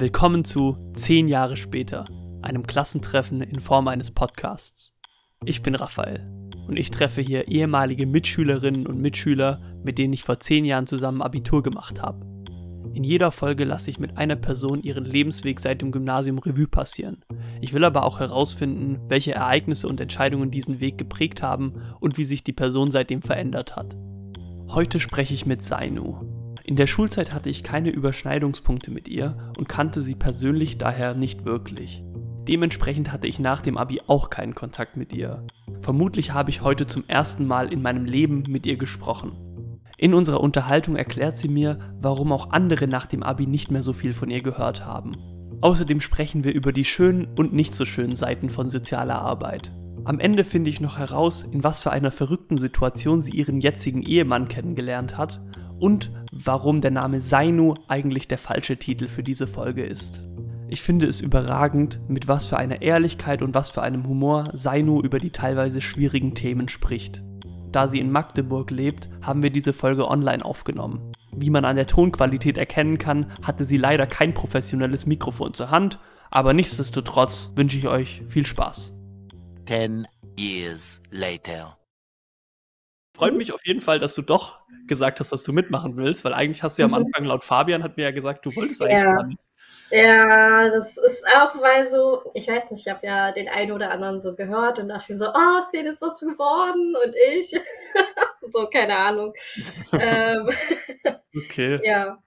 Willkommen zu 10 Jahre später, einem Klassentreffen in Form eines Podcasts. Ich bin Raphael und ich treffe hier ehemalige Mitschülerinnen und Mitschüler, mit denen ich vor 10 Jahren zusammen Abitur gemacht habe. In jeder Folge lasse ich mit einer Person ihren Lebensweg seit dem Gymnasium Revue passieren. Ich will aber auch herausfinden, welche Ereignisse und Entscheidungen diesen Weg geprägt haben und wie sich die Person seitdem verändert hat. Heute spreche ich mit Sainu, in der Schulzeit hatte ich keine Überschneidungspunkte mit ihr und kannte sie persönlich daher nicht wirklich. Dementsprechend hatte ich nach dem Abi auch keinen Kontakt mit ihr. Vermutlich habe ich heute zum ersten Mal in meinem Leben mit ihr gesprochen. In unserer Unterhaltung erklärt sie mir, warum auch andere nach dem Abi nicht mehr so viel von ihr gehört haben. Außerdem sprechen wir über die schönen und nicht so schönen Seiten von sozialer Arbeit. Am Ende finde ich noch heraus, in was für einer verrückten Situation sie ihren jetzigen Ehemann kennengelernt hat und warum der Name Sainu eigentlich der falsche Titel für diese Folge ist. Ich finde es überragend, mit was für einer Ehrlichkeit und was für einem Humor Sainu über die teilweise schwierigen Themen spricht. Da sie in Magdeburg lebt, haben wir diese Folge online aufgenommen. Wie man an der Tonqualität erkennen kann, hatte sie leider kein professionelles Mikrofon zur Hand, aber nichtsdestotrotz wünsche ich euch viel Spaß. Ten years later freut mhm. mich auf jeden Fall, dass du doch gesagt hast, dass du mitmachen willst, weil eigentlich hast du ja am mhm. Anfang laut Fabian hat mir ja gesagt, du wolltest eigentlich ja. Machen. Ja, das ist auch, weil so, ich weiß nicht, ich habe ja den einen oder anderen so gehört und dachte so, oh, aus denen ist was geworden und ich. so, keine Ahnung. ähm, okay. Ja,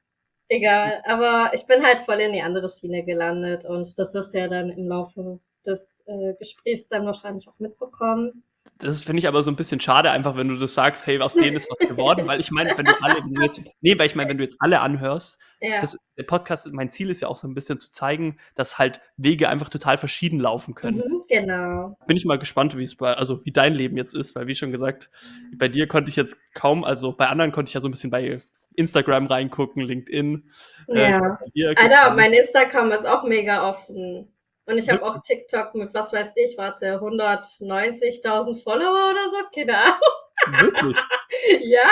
egal. Aber ich bin halt voll in die andere Schiene gelandet und das wirst du ja dann im Laufe des äh, Gesprächs dann wahrscheinlich auch mitbekommen das finde ich aber so ein bisschen schade, einfach wenn du das sagst, hey, aus denen ist was geworden, weil ich meine, wenn du alle, wenn du jetzt, nee, weil ich meine, wenn du jetzt alle anhörst, ja. das, der Podcast, mein Ziel ist ja auch so ein bisschen zu zeigen, dass halt Wege einfach total verschieden laufen können. Mhm, genau. Bin ich mal gespannt, wie es bei, also wie dein Leben jetzt ist, weil wie schon gesagt, bei dir konnte ich jetzt kaum, also bei anderen konnte ich ja so ein bisschen bei Instagram reingucken, LinkedIn. Äh, ja. Äh, Alter, mein Instagram ist auch mega offen. Und ich habe auch TikTok mit, was weiß ich, warte, 190.000 Follower oder so, keine Ahnung. Wirklich? ja.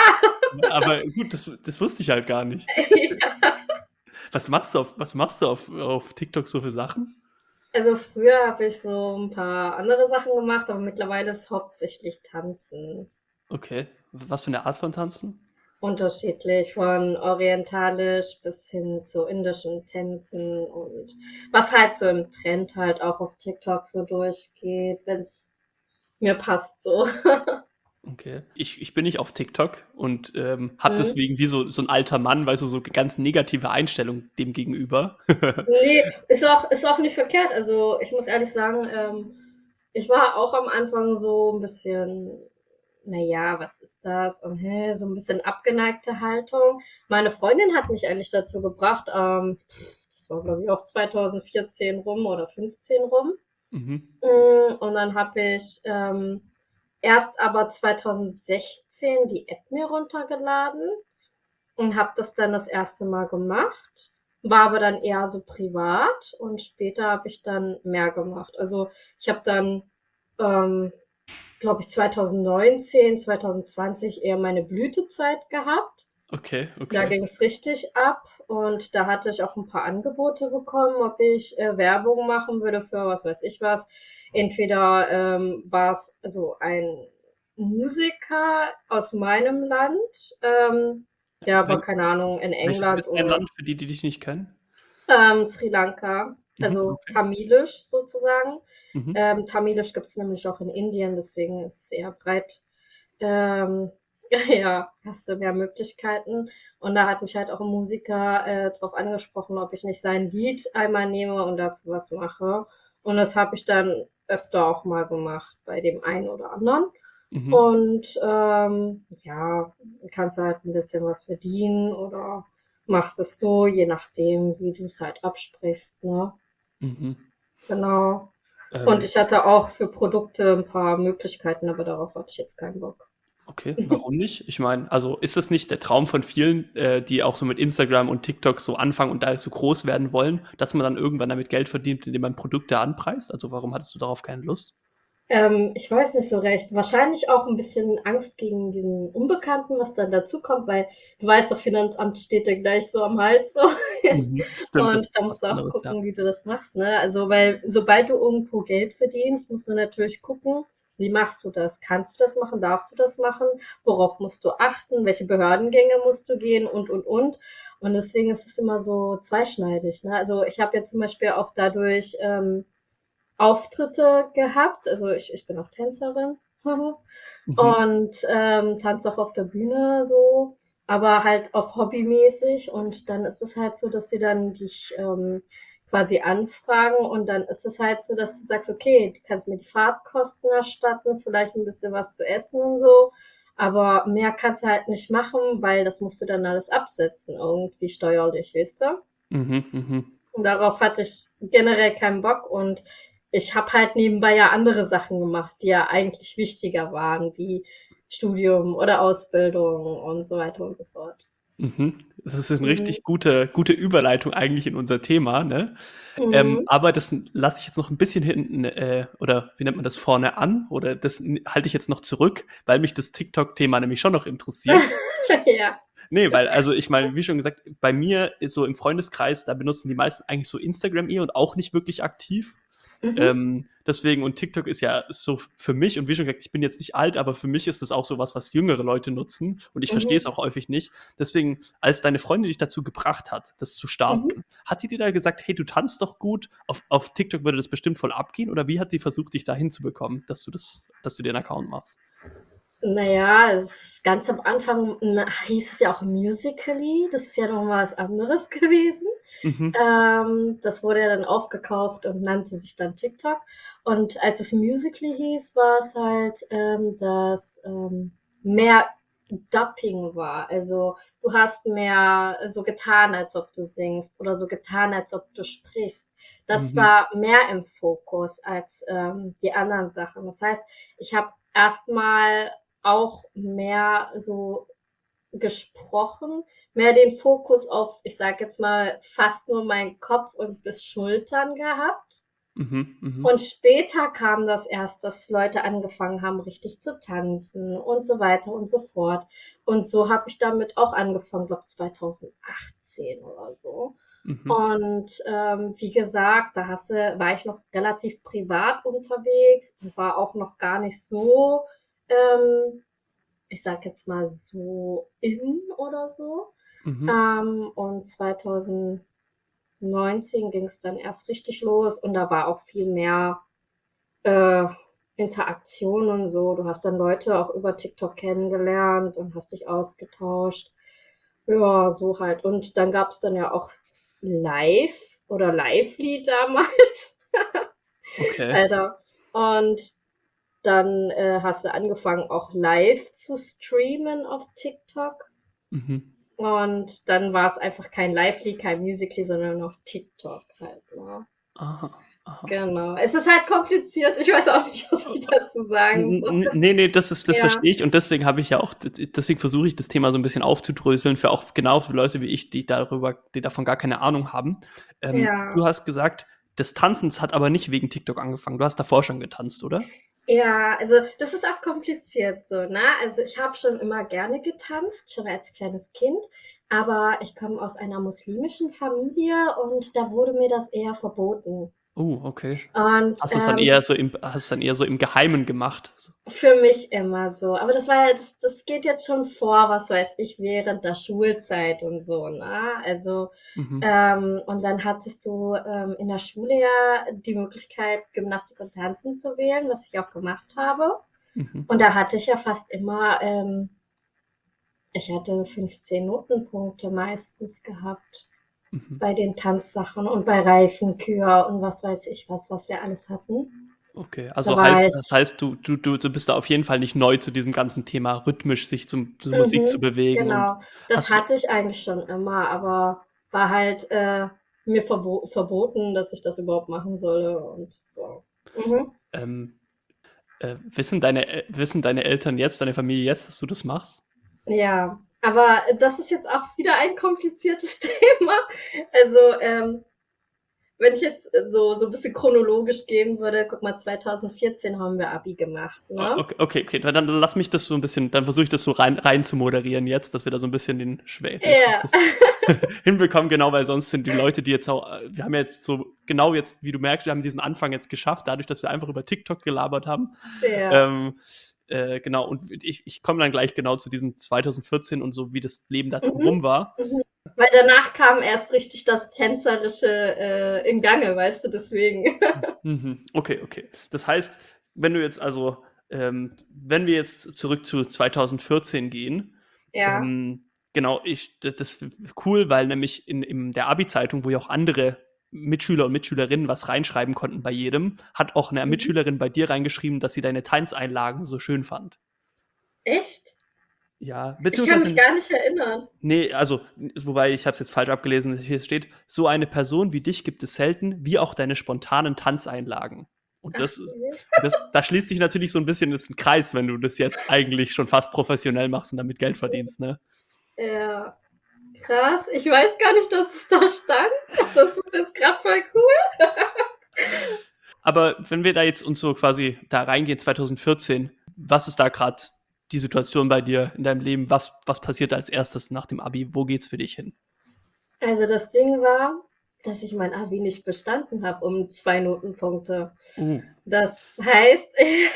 Aber gut, das, das wusste ich halt gar nicht. ja. Was machst du auf, was machst du auf, auf TikTok so für Sachen? Also früher habe ich so ein paar andere Sachen gemacht, aber mittlerweile ist hauptsächlich Tanzen. Okay. Was für eine Art von Tanzen? Unterschiedlich, von orientalisch bis hin zu indischen Tänzen und was halt so im Trend halt auch auf TikTok so durchgeht, wenn es mir passt so. Okay. Ich, ich bin nicht auf TikTok und ähm, habe mhm. deswegen wie so, so ein alter Mann, weißt du, so ganz negative Einstellung dem gegenüber. nee, ist auch, ist auch nicht verkehrt. Also ich muss ehrlich sagen, ähm, ich war auch am Anfang so ein bisschen naja, was ist das? Und hä, so ein bisschen abgeneigte Haltung. Meine Freundin hat mich eigentlich dazu gebracht, ähm, das war glaube ich auch 2014 rum oder 15 rum. Mhm. Mm, und dann habe ich ähm, erst aber 2016 die App mir runtergeladen und habe das dann das erste Mal gemacht. War aber dann eher so privat und später habe ich dann mehr gemacht. Also ich habe dann ähm, glaube ich, 2019, 2020 eher meine Blütezeit gehabt. Okay, okay. Da ging es richtig ab und da hatte ich auch ein paar Angebote bekommen, ob ich äh, Werbung machen würde für was weiß ich was. Entweder ähm, war es also ein Musiker aus meinem Land, ähm, der aber keine Ahnung in England ist ein Land für die, die dich nicht kennen? Ähm, Sri Lanka, mhm, also okay. Tamilisch sozusagen. Mhm. Ähm, Tamilisch gibt es nämlich auch in Indien, deswegen ist es eher breit. Ähm, ja, hast du mehr Möglichkeiten. Und da hat mich halt auch ein Musiker äh, darauf angesprochen, ob ich nicht sein Lied einmal nehme und dazu was mache. Und das habe ich dann öfter auch mal gemacht bei dem einen oder anderen. Mhm. Und ähm, ja, kannst du halt ein bisschen was verdienen oder machst es so, je nachdem, wie du es halt absprichst. Ne? Mhm. Genau. Ähm, und ich hatte auch für Produkte ein paar Möglichkeiten, aber darauf hatte ich jetzt keinen Bock. Okay, warum nicht? Ich meine, also ist das nicht der Traum von vielen, äh, die auch so mit Instagram und TikTok so anfangen und da so groß werden wollen, dass man dann irgendwann damit Geld verdient, indem man Produkte anpreist? Also warum hattest du darauf keine Lust? Ähm, ich weiß nicht so recht. Wahrscheinlich auch ein bisschen Angst gegen diesen Unbekannten, was dann dazu kommt, weil du weißt doch, Finanzamt steht dir gleich so am Hals so. Mhm, stimmt, Und da musst du auch gucken, ja. wie du das machst, ne? Also, weil sobald du irgendwo Geld verdienst, musst du natürlich gucken, wie machst du das? Kannst du das machen? Darfst du das machen? Worauf musst du achten? Welche Behördengänge musst du gehen? Und, und, und. Und deswegen ist es immer so zweischneidig, ne? Also, ich habe ja zum Beispiel auch dadurch ähm, Auftritte gehabt. Also, ich, ich bin auch Tänzerin. Mhm. Und ähm, tanze auch auf der Bühne so, aber halt auf hobbymäßig. Und dann ist es halt so, dass sie dann dich ähm, quasi anfragen und dann ist es halt so, dass du sagst, okay, du kannst mir die Fahrtkosten erstatten, vielleicht ein bisschen was zu essen und so. Aber mehr kannst du halt nicht machen, weil das musst du dann alles absetzen, irgendwie steuerlich, weißt du? Mhm, mhm. Und darauf hatte ich generell keinen Bock und ich habe halt nebenbei ja andere Sachen gemacht, die ja eigentlich wichtiger waren, wie Studium oder Ausbildung und so weiter und so fort. Mhm. Das ist eine Mhm. richtig gute, gute Überleitung eigentlich in unser Thema, ne? Ähm, Mhm. aber das lasse ich jetzt noch ein bisschen hinten, äh, oder wie nennt man das, vorne an? Oder das halte ich jetzt noch zurück, weil mich das TikTok-Thema nämlich schon noch interessiert. ja. Nee, weil, also ich meine, wie schon gesagt, bei mir ist so im Freundeskreis, da benutzen die meisten eigentlich so Instagram eher und auch nicht wirklich aktiv. Mhm. Ähm, deswegen, und TikTok ist ja so für mich, und wie schon gesagt, ich bin jetzt nicht alt, aber für mich ist es auch so was, was jüngere Leute nutzen. Und ich Mhm. verstehe es auch häufig nicht. Deswegen, als deine Freundin dich dazu gebracht hat, das zu starten, Mhm. hat die dir da gesagt, hey, du tanzt doch gut, auf, auf TikTok würde das bestimmt voll abgehen? Oder wie hat die versucht, dich da hinzubekommen, dass du das, dass du dir einen Account machst? Naja, es, ganz am Anfang na, hieß es ja auch Musically. Das ist ja noch mal was anderes gewesen. Mhm. Ähm, das wurde ja dann aufgekauft und nannte sich dann TikTok. Und als es Musically hieß, war es halt, ähm, dass ähm, mehr Dubbing war. Also du hast mehr so getan, als ob du singst oder so getan, als ob du sprichst. Das Mhm. war mehr im Fokus als ähm, die anderen Sachen. Das heißt, ich habe erstmal auch mehr so gesprochen, mehr den Fokus auf, ich sag jetzt mal, fast nur meinen Kopf und bis Schultern gehabt. Mhm. Mhm. Und später kam das erst, dass Leute angefangen haben, richtig zu tanzen und so weiter und so fort. Und so habe ich damit auch angefangen, glaube 2018 oder so. Mhm. Und ähm, wie gesagt, da hast du, war ich noch relativ privat unterwegs und war auch noch gar nicht so, ähm, ich sag jetzt mal so in oder so. Mhm. Ähm, und 2019 ging es dann erst richtig los und da war auch viel mehr äh, Interaktion und so. Du hast dann Leute auch über TikTok kennengelernt und hast dich ausgetauscht. Ja, so halt. Und dann gab es dann ja auch Live oder Lively damals. Okay. Alter. Und dann äh, hast du angefangen, auch live zu streamen auf TikTok. Mhm. Und dann war es einfach kein Lively, kein Musically, sondern noch TikTok halt. Ne? Aha. Aha. Genau. Es ist halt kompliziert. Ich weiß auch nicht, was ich dazu sagen soll. Nee, nee, das ist, das Ja. verstehe ich und deswegen habe ich ja auch, deswegen versuche ich das Thema so ein bisschen aufzudröseln für auch genau für Leute wie ich, die darüber, die davon gar keine Ahnung haben. Ähm, Ja. Du hast gesagt, das Tanzens hat aber nicht wegen TikTok angefangen. Du hast davor schon getanzt, oder? Ja, also das ist auch kompliziert so, ne? Also ich habe schon immer gerne getanzt, schon als kleines Kind, aber ich komme aus einer muslimischen Familie und da wurde mir das eher verboten. Oh, okay. Und Hast du es dann ähm, eher das- so im, hast es dann eher so im Geheimen gemacht? Für mich immer so. Aber das war das, das geht jetzt schon vor, was weiß ich, während der Schulzeit und so, ne? Also, Mhm. ähm, und dann hattest du ähm, in der Schule ja die Möglichkeit, Gymnastik und Tanzen zu wählen, was ich auch gemacht habe. Mhm. Und da hatte ich ja fast immer, ähm, ich hatte 15 Notenpunkte meistens gehabt Mhm. bei den Tanzsachen und bei Reifenkür und was weiß ich was, was wir alles hatten. Okay, also war heißt, das heißt, du, du, du, bist da auf jeden Fall nicht neu zu diesem ganzen Thema, rhythmisch sich zum, zur Mhm, Musik zu bewegen. Genau, das hatte ich eigentlich schon immer, aber war halt äh, mir verbo verboten, dass ich das überhaupt machen solle und so. Mhm. ähm, äh, wissen, deine, äh, wissen deine Eltern jetzt, deine Familie jetzt, dass du das machst? Ja, aber das ist jetzt auch wieder ein kompliziertes Thema. Also, ähm, wenn ich jetzt so, so ein bisschen chronologisch gehen würde, guck mal, 2014 haben wir Abi gemacht. Ne? Okay, okay, okay. Dann, lass mich das so ein bisschen, dann versuche ich das so rein, rein zu moderieren jetzt, dass wir da so ein bisschen den Schwächen Ja. hinbekommen, genau, weil sonst sind die Leute, die jetzt auch, wir haben jetzt so, genau jetzt, wie du merkst, wir haben diesen Anfang jetzt geschafft, dadurch, dass wir einfach über TikTok gelabert haben. ja. Ähm, äh, genau, und ich, ich komme dann gleich genau zu diesem 2014 und so, wie das Leben da Mhm. drumherum war. Weil danach kam erst richtig das Tänzerische äh, in Gange, weißt du, deswegen. Mhm. Okay, okay. Das heißt, wenn du jetzt also, ähm, wenn wir jetzt zurück zu 2014 gehen, ja. ähm, genau, ich, das, das ist cool, weil nämlich in, in der Abi-Zeitung, wo ja auch andere Mitschüler und Mitschülerinnen was reinschreiben konnten bei jedem, hat auch eine Mhm. Mitschülerin bei dir reingeschrieben, dass sie deine Tanzeinlagen so schön fand. Echt? Ja, Ich kann beziehungsweise, mich gar nicht erinnern. nee, also, wobei ich habe es jetzt falsch abgelesen, hier steht, so eine Person wie dich gibt es selten, wie auch deine spontanen Tanzeinlagen. Und das, das, da schließt sich natürlich so ein bisschen jetzt ein Kreis, wenn du das jetzt eigentlich schon fast professionell machst und damit Geld verdienst, ne? Ja. Krass. Ich weiß gar nicht, dass es da stand. Das ist jetzt gerade voll cool. Aber wenn wir da jetzt uns so quasi da reingehen, 2014, was ist da gerade die Situation bei dir in deinem Leben? Was, was passiert als erstes nach dem Abi? Wo geht's für dich hin? Also das Ding war, dass ich mein Abi nicht bestanden habe um zwei Notenpunkte. Uh, Das heißt,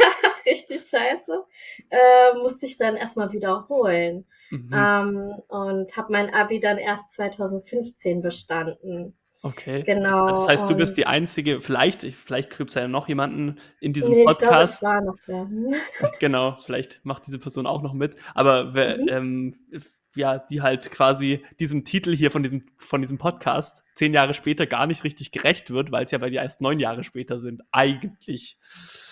richtig scheiße, äh, musste ich dann erstmal wiederholen. Mhm. Ähm, und habe mein Abi dann erst 2015 bestanden. Okay. Genau. Das heißt, du bist die einzige, vielleicht, vielleicht gibt es ja noch jemanden in diesem Nee, ich glaube, Podcast. es war noch der. Genau, vielleicht macht diese Person auch noch mit. Aber wer, Mhm. ähm, ja, die halt quasi diesem Titel hier von diesem, von diesem Podcast zehn Jahre später gar nicht richtig gerecht wird, weil es ja bei dir erst neun Jahre später sind. Eigentlich.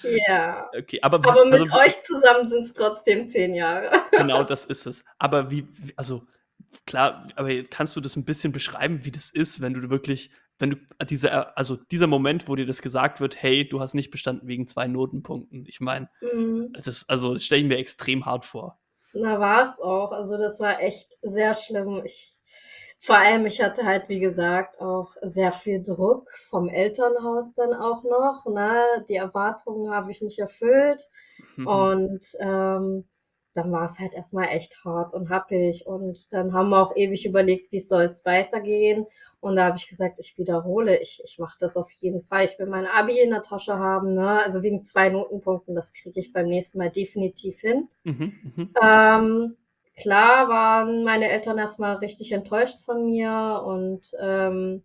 Ja. Okay, aber, Aber mit also, euch zusammen sind es trotzdem zehn Jahre. Genau, das ist es. Aber wie, also klar, aber kannst du das ein bisschen beschreiben, wie das ist, wenn du wirklich, wenn du diese, also dieser Moment, wo dir das gesagt wird, hey, du hast nicht bestanden wegen zwei Notenpunkten. Ich meine, Mhm. das ist, also das stelle ich mir extrem hart vor. Na, war es auch. Also das war echt sehr schlimm. Ich, vor allem, ich hatte halt, wie gesagt, auch sehr viel Druck vom Elternhaus dann auch noch. Ne? Die Erwartungen habe ich nicht erfüllt. Mhm. Und ähm, dann war es halt erstmal echt hart und happig. Und dann haben wir auch ewig überlegt, wie soll es weitergehen. Und da habe ich gesagt, ich wiederhole, ich, ich mache das auf jeden Fall. Ich will mein Abi in der Tasche haben. Ne? Also wegen zwei Notenpunkten, das kriege ich beim nächsten Mal definitiv hin. Mhm, mhm. Ähm, klar waren meine Eltern erstmal richtig enttäuscht von mir und ähm,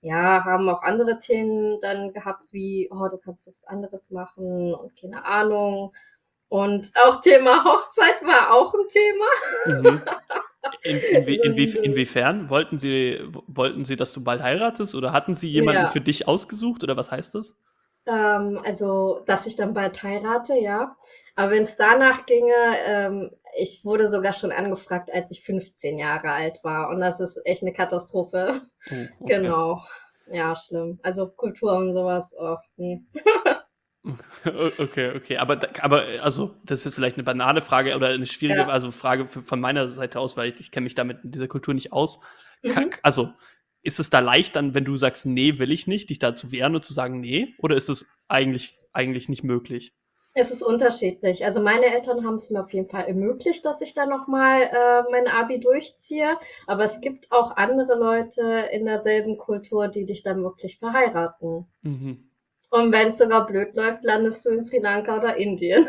ja, haben auch andere Themen dann gehabt, wie, oh, du kannst was anderes machen und keine Ahnung. Und auch Thema Hochzeit war auch ein Thema. Mhm. In, inwie, inwie, inwiefern? Wollten sie, wollten sie, dass du bald heiratest oder hatten sie jemanden Ja. für dich ausgesucht oder was heißt das? Ähm, also, dass ich dann bald heirate, ja. Aber wenn es danach ginge, ähm, ich wurde sogar schon angefragt, als ich 15 Jahre alt war. Und das ist echt eine Katastrophe. Oh, okay. Genau. Ja, schlimm. Also Kultur und sowas, oh, nee. Okay, okay. Aber, aber äh, also, das ist vielleicht eine banale Frage oder eine schwierige Ja. also Frage von meiner Seite aus, weil ich, ich kenne mich damit in dieser Kultur nicht aus. Mhm. Also, ist es da leicht dann, wenn du sagst, nee, will ich nicht, dich da zu wehren und zu sagen, nee? Oder ist es eigentlich, eigentlich nicht möglich? Es ist unterschiedlich. Also meine Eltern haben es mir auf jeden Fall ermöglicht, dass ich da nochmal äh, mein Abi durchziehe. Aber es gibt auch andere Leute in derselben Kultur, die dich dann wirklich verheiraten. Mhm. Und wenn es sogar blöd läuft, landest du in Sri Lanka oder Indien.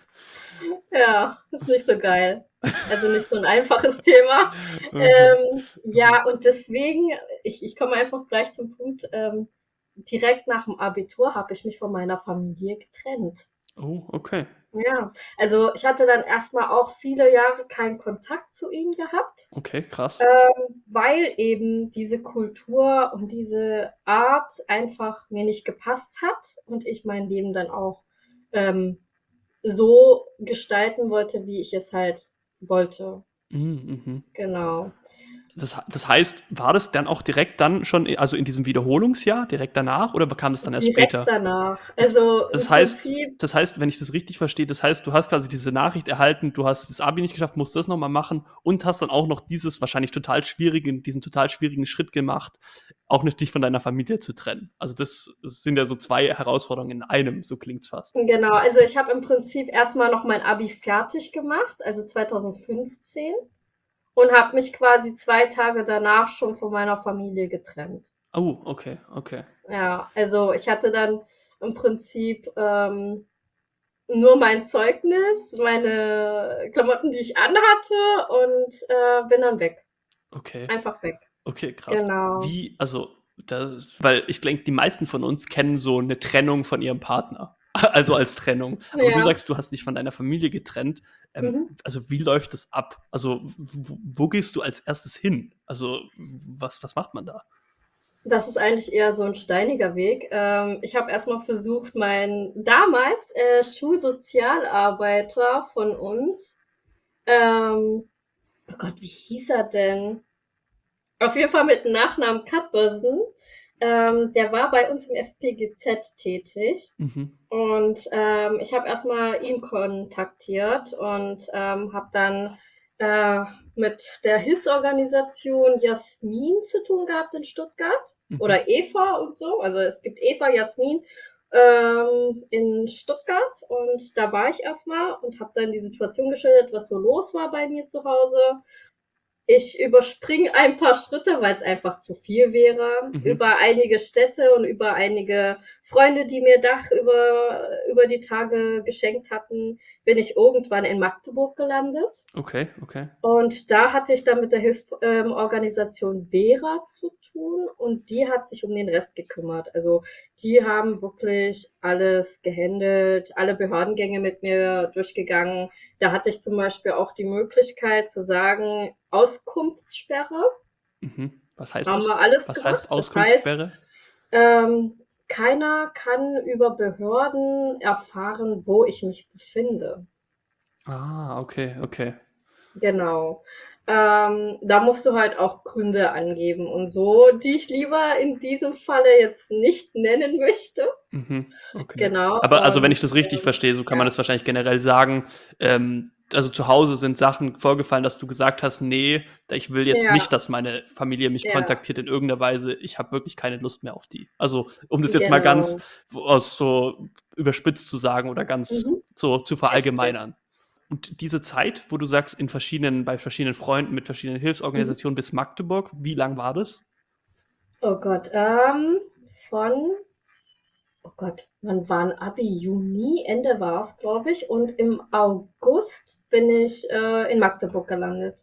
ja, ist nicht so geil. Also nicht so ein einfaches Thema. Ähm, ja, und deswegen, ich, ich komme einfach gleich zum Punkt. Ähm, direkt nach dem Abitur habe ich mich von meiner Familie getrennt. Oh, okay. Ja, also ich hatte dann erstmal auch viele Jahre keinen Kontakt zu ihnen gehabt, Okay, krass. ähm, weil eben diese Kultur und diese Art einfach mir nicht gepasst hat und ich mein Leben dann auch ähm, so gestalten wollte, wie ich es halt wollte. Mhm, mhm. Genau. Das, das heißt, war das dann auch direkt dann schon, also in diesem Wiederholungsjahr, direkt danach oder bekam das dann erst Direkt später? danach. Also Das heißt, Prinzip, das heißt, wenn ich das richtig verstehe, das heißt, du hast quasi diese Nachricht erhalten, du hast das Abi nicht geschafft, musst das nochmal machen und hast dann auch noch dieses wahrscheinlich total schwierigen, diesen total schwierigen Schritt gemacht, auch nicht dich von deiner Familie zu trennen. Also das, das sind ja so zwei Herausforderungen in einem, so klingt's fast. genau, also ich habe im Prinzip erstmal noch mein Abi fertig gemacht, also 2015, und habe mich quasi zwei Tage danach schon von meiner Familie getrennt. Oh, okay, okay. Ja, also ich hatte dann im Prinzip ähm, nur mein Zeugnis, meine Klamotten, die ich anhatte und äh, bin dann weg. Okay, Einfach weg. okay, krass. Genau. Wie, also, das, weil ich denke, die meisten von uns kennen so eine Trennung von ihrem Partner. Also als Trennung. Aber Ja. du sagst, du hast dich von deiner Familie getrennt. Ähm, Mhm. Also wie läuft das ab? Also wo, wo gehst du als erstes hin? Also was, was macht man da? Das ist eigentlich eher so ein steiniger Weg. Ähm, ich habe erstmal versucht, meinen damals äh, Schulsozialarbeiter von uns, ähm, oh Gott, wie hieß er denn? Auf jeden Fall mit dem Nachnamen Katbersen. Ähm, der war bei uns im FPGZ tätig. Mhm. Und ähm, ich habe erstmal ihn kontaktiert und ähm, habe dann äh, mit der Hilfsorganisation Jasmin zu tun gehabt in Stuttgart Mhm. oder Eva und so. Also es gibt Eva, Jasmin ähm, in Stuttgart und da war ich erstmal und habe dann die Situation geschildert, was so los war bei mir zu Hause. Ich überspringe ein paar Schritte, weil es einfach zu viel wäre. Mhm. Über einige Städte und über einige Freunde, die mir Dach über, über die Tage geschenkt hatten, bin ich irgendwann in Magdeburg gelandet. Okay, okay. Und da hatte ich dann mit der Hilfsorganisation Vera zu tun und die hat sich um den Rest gekümmert. Also die haben wirklich alles gehandelt, alle Behördengänge mit mir durchgegangen. Da hatte ich zum Beispiel auch die Möglichkeit zu sagen, Auskunftssperre. Mhm. Was heißt Haben das? wir alles Was gemacht. heißt Das Auskunftssperre? Ähm, keiner kann über Behörden erfahren, wo ich mich befinde. Ah, okay, okay. Genau. Ähm, da musst du halt auch Gründe angeben und so, die ich lieber in diesem Falle jetzt nicht nennen möchte. Mhm. okay. Genau. Aber also wenn und, ich das richtig ähm, verstehe, so kann ja. man das wahrscheinlich generell sagen. Ähm, also zu Hause sind Sachen vorgefallen, dass du gesagt hast, nee, ich will jetzt Ja. nicht, dass meine Familie mich Ja. kontaktiert in irgendeiner Weise. Ich habe wirklich keine Lust mehr auf die. Also um das jetzt mal Genau. ganz wo- aus so überspitzt zu sagen oder ganz Mhm. so zu verallgemeinern. Und diese Zeit, wo du sagst, in verschiedenen, bei verschiedenen Freunden, mit verschiedenen Mhm. Hilfsorganisationen bis Magdeburg, wie lang war das? Oh Gott, ähm, von, oh Gott, wann war ein Abi? Juni, Ende war es, glaube ich. Und im August bin ich äh, in Magdeburg gelandet.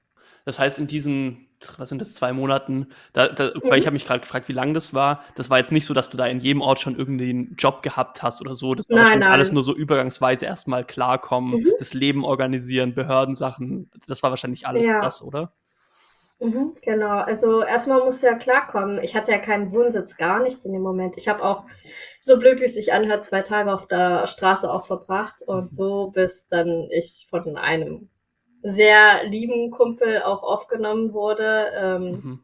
Das heißt, in diesen, was sind das, zwei Monaten, da, da, Mhm. weil ich habe mich gerade gefragt, wie lang das war. Das war jetzt nicht so, dass du da in jedem Ort schon irgendwie einen Job gehabt hast oder so. Das war Nein, nein. alles nur so übergangsweise erstmal klarkommen, Mhm. das Leben organisieren, Behördensachen. Das war wahrscheinlich alles Ja. das, oder? Mhm, genau, also erstmal musst du ja klarkommen. Ich hatte ja keinen Wohnsitz, gar nichts in dem Moment. Ich habe auch, so blöd wie es sich anhört, zwei Tage auf der Straße auch verbracht Mhm. und so, bis dann ich von einem sehr lieben Kumpel auch aufgenommen wurde. Ähm, Mhm.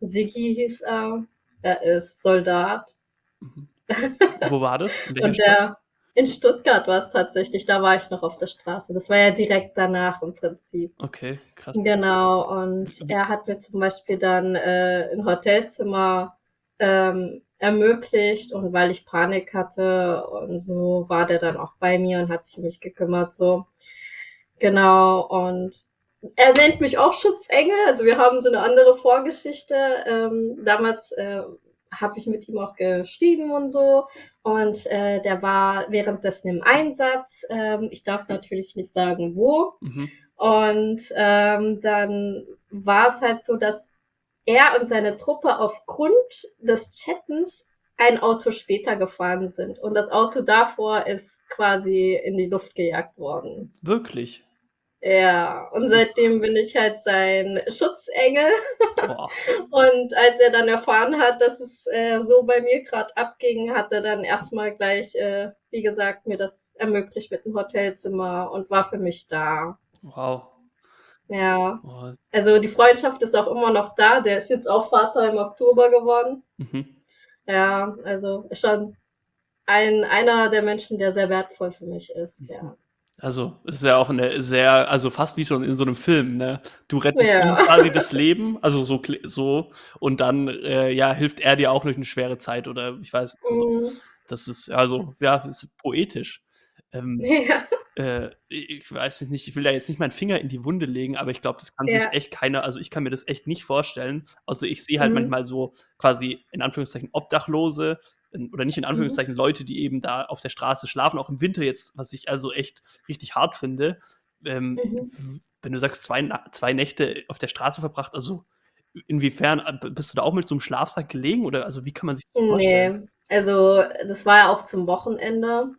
Siggi hieß er. Er ist Soldat. Mhm. Wo war das? In welcher Und Stadt? In Stuttgart war es tatsächlich, da war ich noch auf der Straße. Das war ja direkt danach im Prinzip. Okay, krass. Genau, und er hat mir zum Beispiel dann äh, ein Hotelzimmer ähm, ermöglicht und weil ich Panik hatte und so war der dann auch bei mir und hat sich um mich gekümmert, so. Genau, und er nennt mich auch Schutzengel, also wir haben so eine andere Vorgeschichte. Ähm, damals äh, habe ich mit ihm auch geschrieben und so und äh, der war währenddessen im Einsatz. Ähm, ich darf natürlich nicht sagen, wo. Mhm. Und ähm, dann war es halt so, dass er und seine Truppe aufgrund des Chattens ein Auto später gefahren sind. Und das Auto davor ist quasi in die Luft gejagt worden. Wirklich? Ja, und seitdem bin ich halt sein Schutzengel. Boah. Und als er dann erfahren hat, dass es äh, so bei mir gerade abging, hat er dann erstmal gleich, äh, wie gesagt, mir das ermöglicht mit einem Hotelzimmer und war für mich da. Wow. Ja. Oh, Also die Freundschaft ist auch immer noch da. Der ist jetzt auch Vater im Oktober geworden. mhm. Ja, also schon ein, einer der Menschen, der sehr wertvoll für mich ist. Ja. Also, es ist ja auch eine sehr, also fast wie schon in so einem Film, ne? Du rettest Ja. ihm quasi das Leben, also so, so, und dann, äh, ja, hilft er dir auch durch eine schwere Zeit oder ich weiß, Mhm. das ist, also, ja, ist poetisch. Ähm, Ja. äh, ich weiß es nicht, ich will da jetzt nicht meinen Finger in die Wunde legen, aber ich glaube, das kann sich Ja. echt keiner, also ich kann mir das echt nicht vorstellen. Also ich sehe halt Mhm. manchmal so quasi in Anführungszeichen Obdachlose oder nicht in Mhm. Anführungszeichen Leute, die eben da auf der Straße schlafen, auch im Winter jetzt, was ich also echt richtig hart finde. Ähm, Mhm. Wenn du sagst, zwei, zwei Nächte auf der Straße verbracht, also inwiefern äh, bist du da auch mit so einem Schlafsack gelegen oder also wie kann man sich das vorstellen? Nee, also das war ja auch zum Wochenende.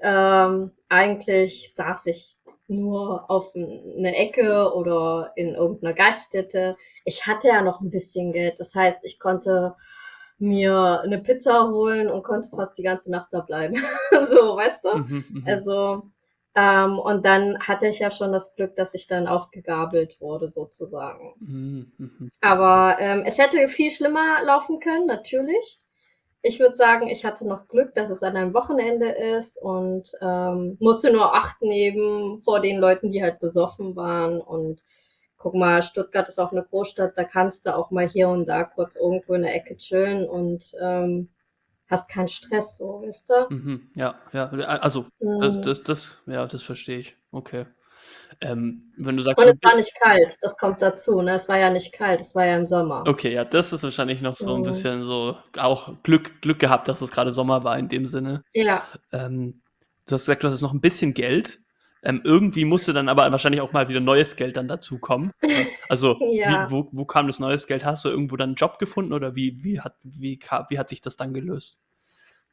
Ähm, eigentlich saß ich nur auf n- eine Ecke oder in irgendeiner Gaststätte. Ich hatte ja noch ein bisschen Geld. Das heißt, ich konnte mir eine Pizza holen und konnte fast die ganze Nacht da bleiben. so, weißt du? Mhm, mhm. Also, ähm, und dann hatte ich ja schon das Glück, dass ich dann aufgegabelt wurde, sozusagen. Mhm, mhm. Aber ähm, es hätte viel schlimmer laufen können, natürlich. Ich würde sagen, ich hatte noch Glück, dass es an einem Wochenende ist und ähm, musste nur achten eben vor den Leuten, die halt besoffen waren. Und guck mal, Stuttgart ist auch eine Großstadt, da kannst du auch mal hier und da kurz irgendwo in der Ecke chillen und ähm, hast keinen Stress, so, weißt du? Mhm, ja, ja, also Mhm. das, das, ja, das verstehe ich. Okay. Ähm, wenn du sagst, Und es war nicht kalt, das kommt dazu, ne? Es war ja nicht kalt, es war ja im Sommer. okay, ja, das ist wahrscheinlich noch so ein Mhm. bisschen so auch Glück, Glück gehabt, dass es gerade Sommer war in dem Sinne. Ja, Ähm, du hast gesagt, du hattest noch ein bisschen Geld. Ähm, irgendwie musste dann aber wahrscheinlich auch mal wieder neues Geld dann dazukommen. Ne? Also, Ja. wie, wo, wo kam das neues Geld? Hast du irgendwo dann einen Job gefunden oder wie, wie, hat, wie, wie hat sich das dann gelöst?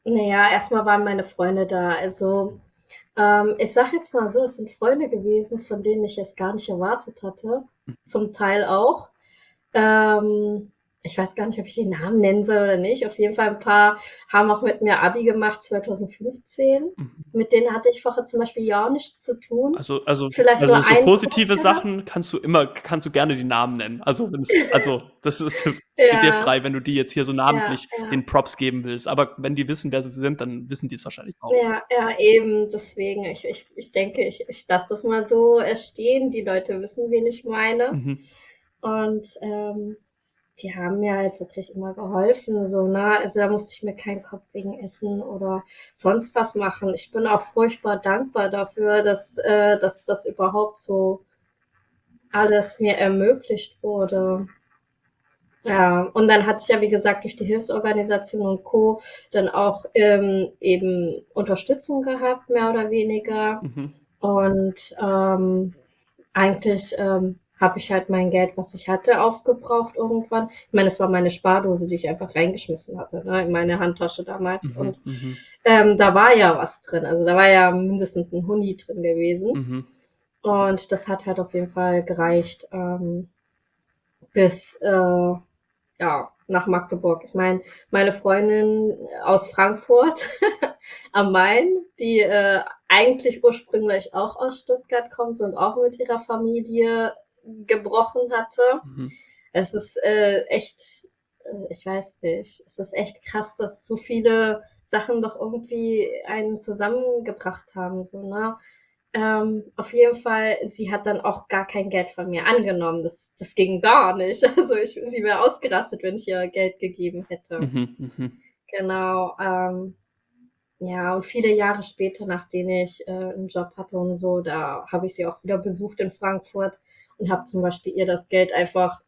Naja, erstmal waren meine Freunde da. Also, ähm, ich sag jetzt mal so, es sind Freunde gewesen, von denen ich es gar nicht erwartet hatte. Zum Teil auch. Ähm, ich weiß gar nicht, ob ich die Namen nennen soll oder nicht. Auf jeden Fall ein paar haben auch mit mir Abi gemacht 2015. Mhm. Mit denen hatte ich vorher zum Beispiel ja auch nichts zu tun. Also, also, Vielleicht also nur so positive Kurs gehabt. Sachen kannst du immer, kannst du gerne die Namen nennen. Also, also das ist mit dir Ja, frei, wenn du die jetzt hier so namentlich ja, ja. den Props geben willst. Aber wenn die wissen, wer sie sind, dann wissen die es wahrscheinlich auch. Ja, ja, eben. Deswegen, ich, ich, ich denke, ich, ich lasse das mal so stehen. Die Leute wissen, wen ich meine. Mhm. Und ähm, die haben mir halt wirklich immer geholfen, so, ne? Also da musste ich mir keinen Kopf wegen Essen oder sonst was machen. Ich bin auch furchtbar dankbar dafür, dass, äh, dass das überhaupt so alles mir ermöglicht wurde. Ja, und dann hatte ich ja, wie gesagt, durch die Hilfsorganisation und Co. dann auch ähm, eben Unterstützung gehabt, mehr oder weniger. Mhm. Und ähm, eigentlich ähm, habe ich halt mein Geld, was ich hatte, aufgebraucht irgendwann. Ich meine, es war meine Spardose, die ich einfach reingeschmissen hatte, ne, in meine Handtasche damals. Mhm. Und Mhm. ähm, da war ja was drin. Also da war ja mindestens ein Huni drin gewesen. Mhm. Und das hat halt auf jeden Fall gereicht ähm, bis äh, ja nach Magdeburg. Ich meine, meine Freundin aus Frankfurt am Main, die äh, eigentlich ursprünglich auch aus Stuttgart kommt und auch mit ihrer Familie gebrochen hatte. Mhm. Es ist äh, echt, äh, ich weiß nicht, es ist echt krass, dass so viele Sachen doch irgendwie einen zusammengebracht haben, so, ne? Ähm, auf jeden Fall, sie hat dann auch gar kein Geld von mir angenommen. Das, das ging gar nicht. Also ich, sie wäre ausgerastet, wenn ich ihr Geld gegeben hätte. Mhm. Mhm. Genau. Ähm, ja, und viele Jahre später, nachdem ich äh, einen Job hatte und so, da habe ich sie auch wieder besucht in Frankfurt und habe zum Beispiel ihr das Geld einfach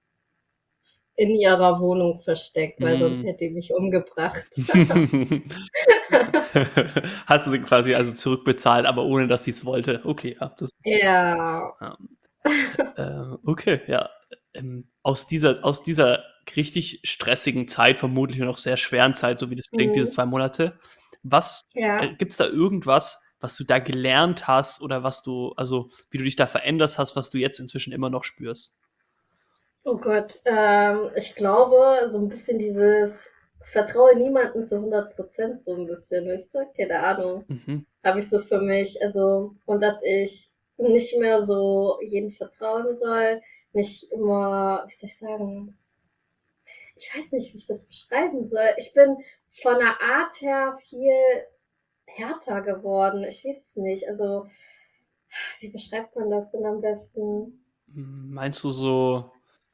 in ihrer Wohnung versteckt, weil Mhm. sonst hätte die mich umgebracht. Hast du sie quasi also zurückbezahlt, aber ohne dass sie es wollte. Okay, ja. Das, ja, äh, okay, ja. Ähm, aus, dieser, aus dieser richtig stressigen Zeit, vermutlich und auch sehr schweren Zeit, so wie das klingt, Mhm. diese zwei Monate, was ja. äh, gibt es da irgendwas, was du da gelernt hast oder was du, also wie du dich da verändert hast, was du jetzt inzwischen immer noch spürst? Oh Gott, ähm, ich glaube, so ein bisschen dieses Vertraue niemanden zu 100 Prozent, so ein bisschen, weißt du? Keine Ahnung. Mhm. habe ich so für mich, also, und dass ich nicht mehr so jeden vertrauen soll, nicht immer, wie soll ich sagen, ich weiß nicht, wie ich das beschreiben soll. Ich bin von der Art her viel härter geworden. Ich weiß es nicht. Also, wie beschreibt man das denn am besten? Meinst du so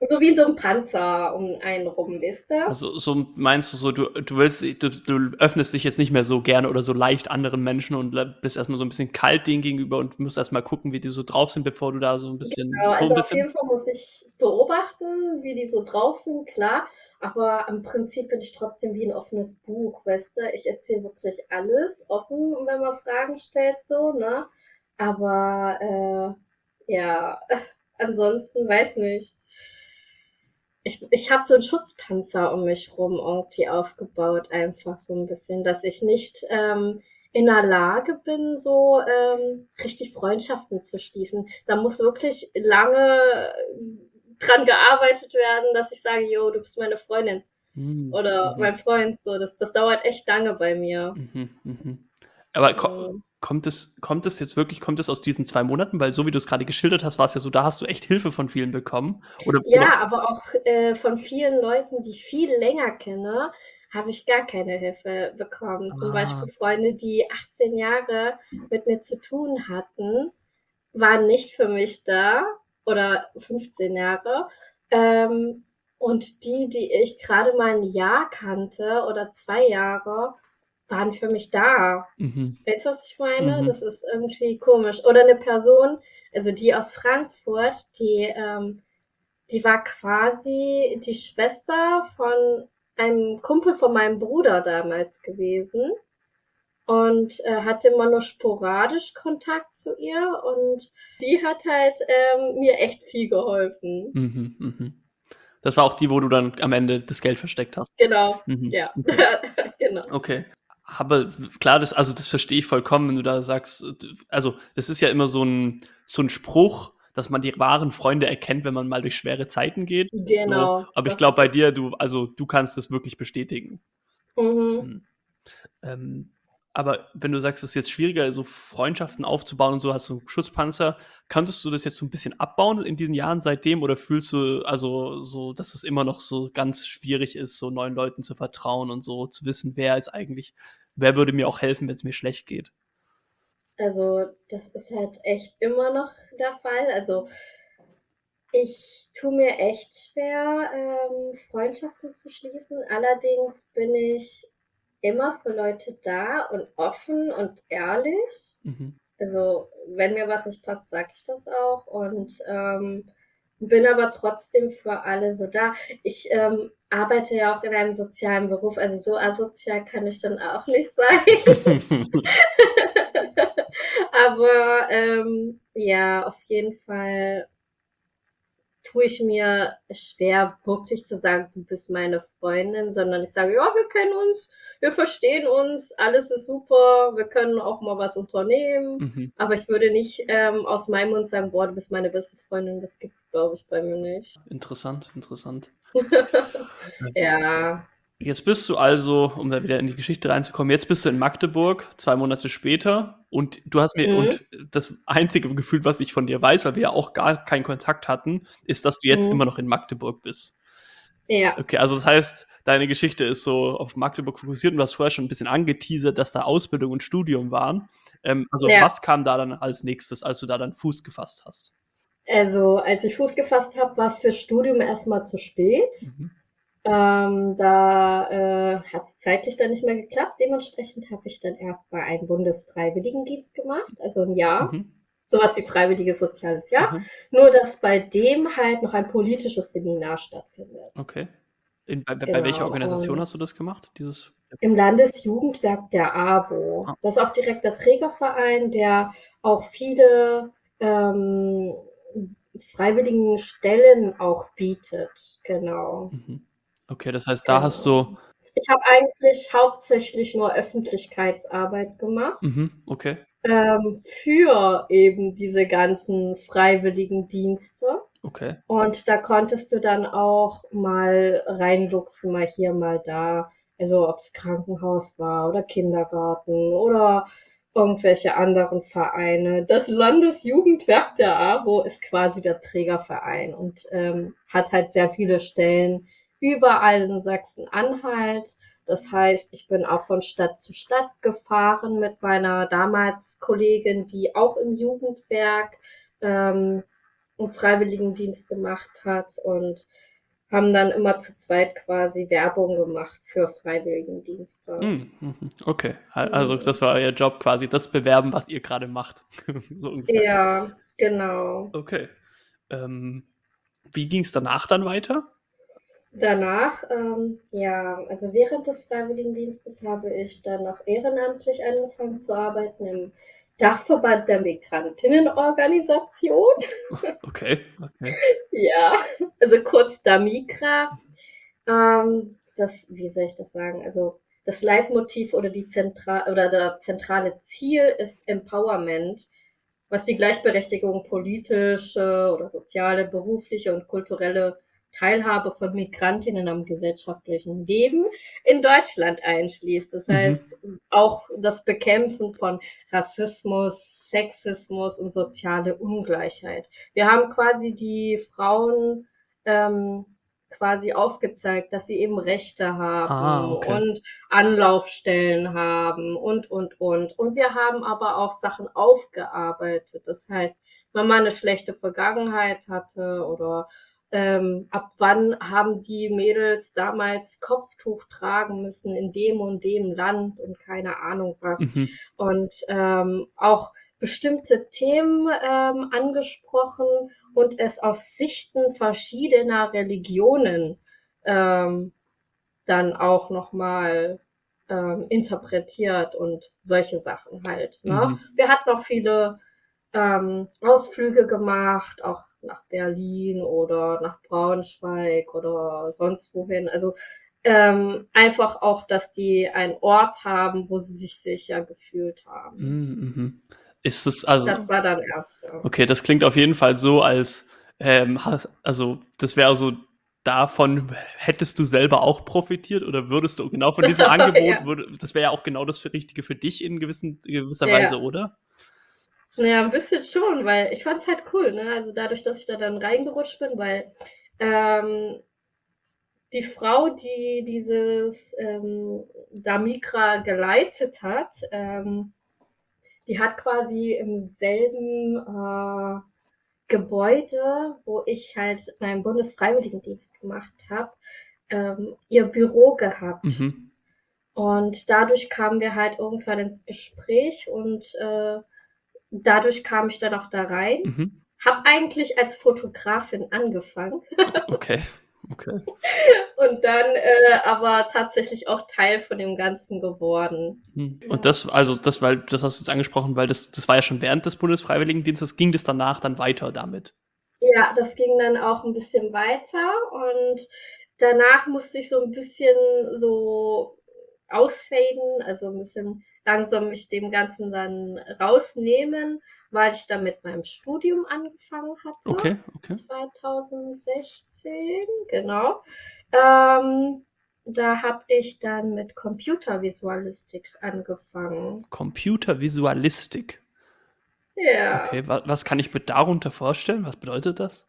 so wie so ein Panzer um einen rum, wisst ihr? Also so meinst du so, du, du willst, du, du öffnest dich jetzt nicht mehr so gerne oder so leicht anderen Menschen und bist erstmal so ein bisschen kalt denen gegenüber und musst erstmal gucken, wie die so drauf sind, bevor du da so ein bisschen. Genau, so also bisschen auf jeden Fall muss ich beobachten, wie die so drauf sind, klar. Aber im Prinzip bin ich trotzdem wie ein offenes Buch, weißt du? Ich erzähle wirklich alles offen, wenn man Fragen stellt, so, ne? Aber äh, ja, ansonsten weiß nicht ich, ich habe so einen Schutzpanzer um mich rum irgendwie aufgebaut, einfach so ein bisschen, dass ich nicht ähm, in der Lage bin, so ähm, richtig Freundschaften zu schließen. Da muss wirklich lange dran gearbeitet werden, dass ich sage, yo, du bist meine Freundin. Mhm. Oder mhm. mein Freund, so, das, das dauert echt lange bei mir. Mhm, mhm. Aber ko kommt es, kommt es jetzt wirklich, kommt es aus diesen zwei Monaten? Weil so wie du es gerade geschildert hast, war es ja so, da hast du echt Hilfe von vielen bekommen. Oder, ja, oder? aber auch äh, von vielen Leuten, die ich viel länger kenne, habe ich gar keine Hilfe bekommen. Zum ah. Beispiel Freunde, die 18 Jahre mit mir zu tun hatten, waren nicht für mich da oder 15 Jahre. Ähm, und die, die ich gerade mal ein Jahr kannte oder zwei Jahre, waren für mich da. Mhm. Weißt du, was ich meine? Mhm. Das ist irgendwie komisch. Oder eine Person, also die aus Frankfurt, die, ähm, die war quasi die Schwester von einem Kumpel von meinem Bruder damals gewesen und äh, hatte immer nur sporadisch Kontakt zu ihr und die hat halt ähm, mir echt viel geholfen. Mhm, mh. Das war auch die, wo du dann am Ende das Geld versteckt hast. Genau, mhm. ja, genau. Okay aber klar, das, also das verstehe ich vollkommen, wenn du da sagst, also das ist ja immer so ein, so ein Spruch, dass man die wahren Freunde erkennt, wenn man mal durch schwere Zeiten geht. Genau. So. Aber ich glaube bei dir, du, also du kannst das wirklich bestätigen. Mhm. Hm. Ähm, aber wenn du sagst, es ist jetzt schwieriger, so Freundschaften aufzubauen und so, hast du Schutzpanzer, kanntest du das jetzt so ein bisschen abbauen in diesen Jahren seitdem oder fühlst du also so, dass es immer noch so ganz schwierig ist, so neuen Leuten zu vertrauen und so zu wissen, wer ist eigentlich, wer würde mir auch helfen, wenn es mir schlecht geht? Also, das ist halt echt immer noch der Fall. Also, ich tue mir echt schwer, ähm, Freundschaften zu schließen. Allerdings bin ich immer für Leute da und offen und ehrlich. Mhm. Also, wenn mir was nicht passt, sage ich das auch. Und ähm, bin aber trotzdem für alle so da. Ich ähm, arbeite ja auch in einem sozialen Beruf, also so asozial kann ich dann auch nicht sein. aber ähm, ja, auf jeden Fall tue ich mir schwer, wirklich zu sagen, du bist meine Freundin, sondern ich sage, ja, wir kennen uns, wir verstehen uns, alles ist super, wir können auch mal was unternehmen. Mhm. Aber ich würde nicht ähm, aus meinem Mund sagen, boah, du bist meine beste Freundin. Das gibt's, glaube ich, bei mir nicht. Interessant, interessant. ja. Jetzt bist du also, um da wieder in die Geschichte reinzukommen, jetzt bist du in Magdeburg, zwei Monate später, und du hast mir, mhm. und das einzige Gefühl, was ich von dir weiß, weil wir ja auch gar keinen Kontakt hatten, ist, dass du jetzt mhm. immer noch in Magdeburg bist. Ja. Okay, also das heißt, deine Geschichte ist so auf Magdeburg fokussiert und du hast vorher schon ein bisschen angeteasert, dass da Ausbildung und Studium waren. Ähm, also ja. was kam da dann als nächstes, als du da dann Fuß gefasst hast? Also als ich Fuß gefasst habe, war es für Studium erstmal zu spät. Mhm. Ähm, da äh, hat es zeitlich dann nicht mehr geklappt. Dementsprechend habe ich dann erstmal einen Bundesfreiwilligendienst gemacht, also ein Jahr. Mhm. Sowas wie freiwilliges soziales Jahr. Mhm. Nur, dass bei dem halt noch ein politisches Seminar stattfindet. Okay. In, bei, genau. bei, welcher Organisation hast du das gemacht? Dieses Im Landesjugendwerk der AWO. Ah. Das ist auch direkt der Trägerverein, der auch viele ähm, freiwilligen Stellen auch bietet. Genau. Mhm. Okay, das heißt, da genau. hast du. Ich habe eigentlich hauptsächlich nur Öffentlichkeitsarbeit gemacht. Mhm, okay. Ähm, für eben diese ganzen freiwilligen Dienste. Okay. Und da konntest du dann auch mal reinluchsen, mal hier, mal da. Also ob es Krankenhaus war oder Kindergarten oder irgendwelche anderen Vereine. Das Landesjugendwerk der AWO ist quasi der Trägerverein und ähm, hat halt sehr viele Stellen überall in Sachsen-Anhalt. Das heißt, ich bin auch von Stadt zu Stadt gefahren mit meiner damals Kollegin, die auch im Jugendwerk ähm, einen Freiwilligendienst gemacht hat und haben dann immer zu zweit quasi Werbung gemacht für Freiwilligendienste. Hm, mhm, okay, also das war euer Job quasi, das bewerben, was ihr gerade macht. so ungefähr. Ja, genau. Okay. Ähm, wie ging es danach dann weiter? Danach, ähm, ja, also während des Freiwilligendienstes habe ich dann noch ehrenamtlich angefangen zu arbeiten im Dachverband der Migrantinnenorganisation. Okay, okay. ja, also kurz DAMIGRA. Ähm, das, wie soll ich das sagen? Also das Leitmotiv oder die Zentral oder das zentrale Ziel ist Empowerment, was die Gleichberechtigung politische oder soziale, berufliche und kulturelle Teilhabe von Migrantinnen am gesellschaftlichen Leben in Deutschland einschließt. Das mhm. heißt, auch das Bekämpfen von Rassismus, Sexismus und soziale Ungleichheit. Wir haben quasi die Frauen ähm, quasi aufgezeigt, dass sie eben Rechte haben ah, okay. und Anlaufstellen haben und, und, und. Und wir haben aber auch Sachen aufgearbeitet. Das heißt, wenn man eine schlechte Vergangenheit hatte oder ähm, ab wann haben die Mädels damals Kopftuch tragen müssen in dem und dem Land und keine Ahnung was. Mhm. Und ähm, auch bestimmte Themen ähm, angesprochen und es aus Sichten verschiedener Religionen ähm, dann auch nochmal ähm, interpretiert und solche Sachen halt. Ne? Mhm. Wir hatten auch viele ähm, Ausflüge gemacht, auch nach Berlin oder nach Braunschweig oder sonst wohin. Also ähm, einfach auch, dass die einen Ort haben, wo sie sich sicher gefühlt haben. Mhm. Ist es also? Das war dann erst. Ja. Okay, das klingt auf jeden Fall so, als ähm, also das wäre so davon hättest du selber auch profitiert oder würdest du genau von diesem Angebot, ja. würde, das wäre ja auch genau das Richtige für dich in, gewissen, gewisser ja. Weise, oder? Naja, ein bisschen schon, weil ich fand es halt cool, ne? Also dadurch, dass ich da dann reingerutscht bin, weil ähm, die Frau, die dieses ähm, Damikra geleitet hat, ähm, die hat quasi im selben äh, Gebäude, wo ich halt meinen Bundesfreiwilligendienst gemacht habe, ähm, ihr Büro gehabt. Mhm. Und dadurch kamen wir halt irgendwann ins Gespräch und äh, dadurch kam ich dann auch da rein. Mhm. Hab eigentlich als Fotografin angefangen. okay. Okay. Und dann äh, aber tatsächlich auch Teil von dem Ganzen geworden. Hm. Und das, also das, weil, das hast du jetzt angesprochen, weil das, das war ja schon während des Bundesfreiwilligendienstes, ging das danach dann weiter damit? Ja, das ging dann auch ein bisschen weiter und danach musste ich so ein bisschen so ausfaden, also ein bisschen langsam mich dem Ganzen dann rausnehmen, weil ich dann mit meinem Studium angefangen hatte. Okay, okay. 2016, genau. Ähm, da habe ich dann mit Computervisualistik angefangen. Computervisualistik? Ja. Okay, was, was kann ich mir darunter vorstellen? Was bedeutet das?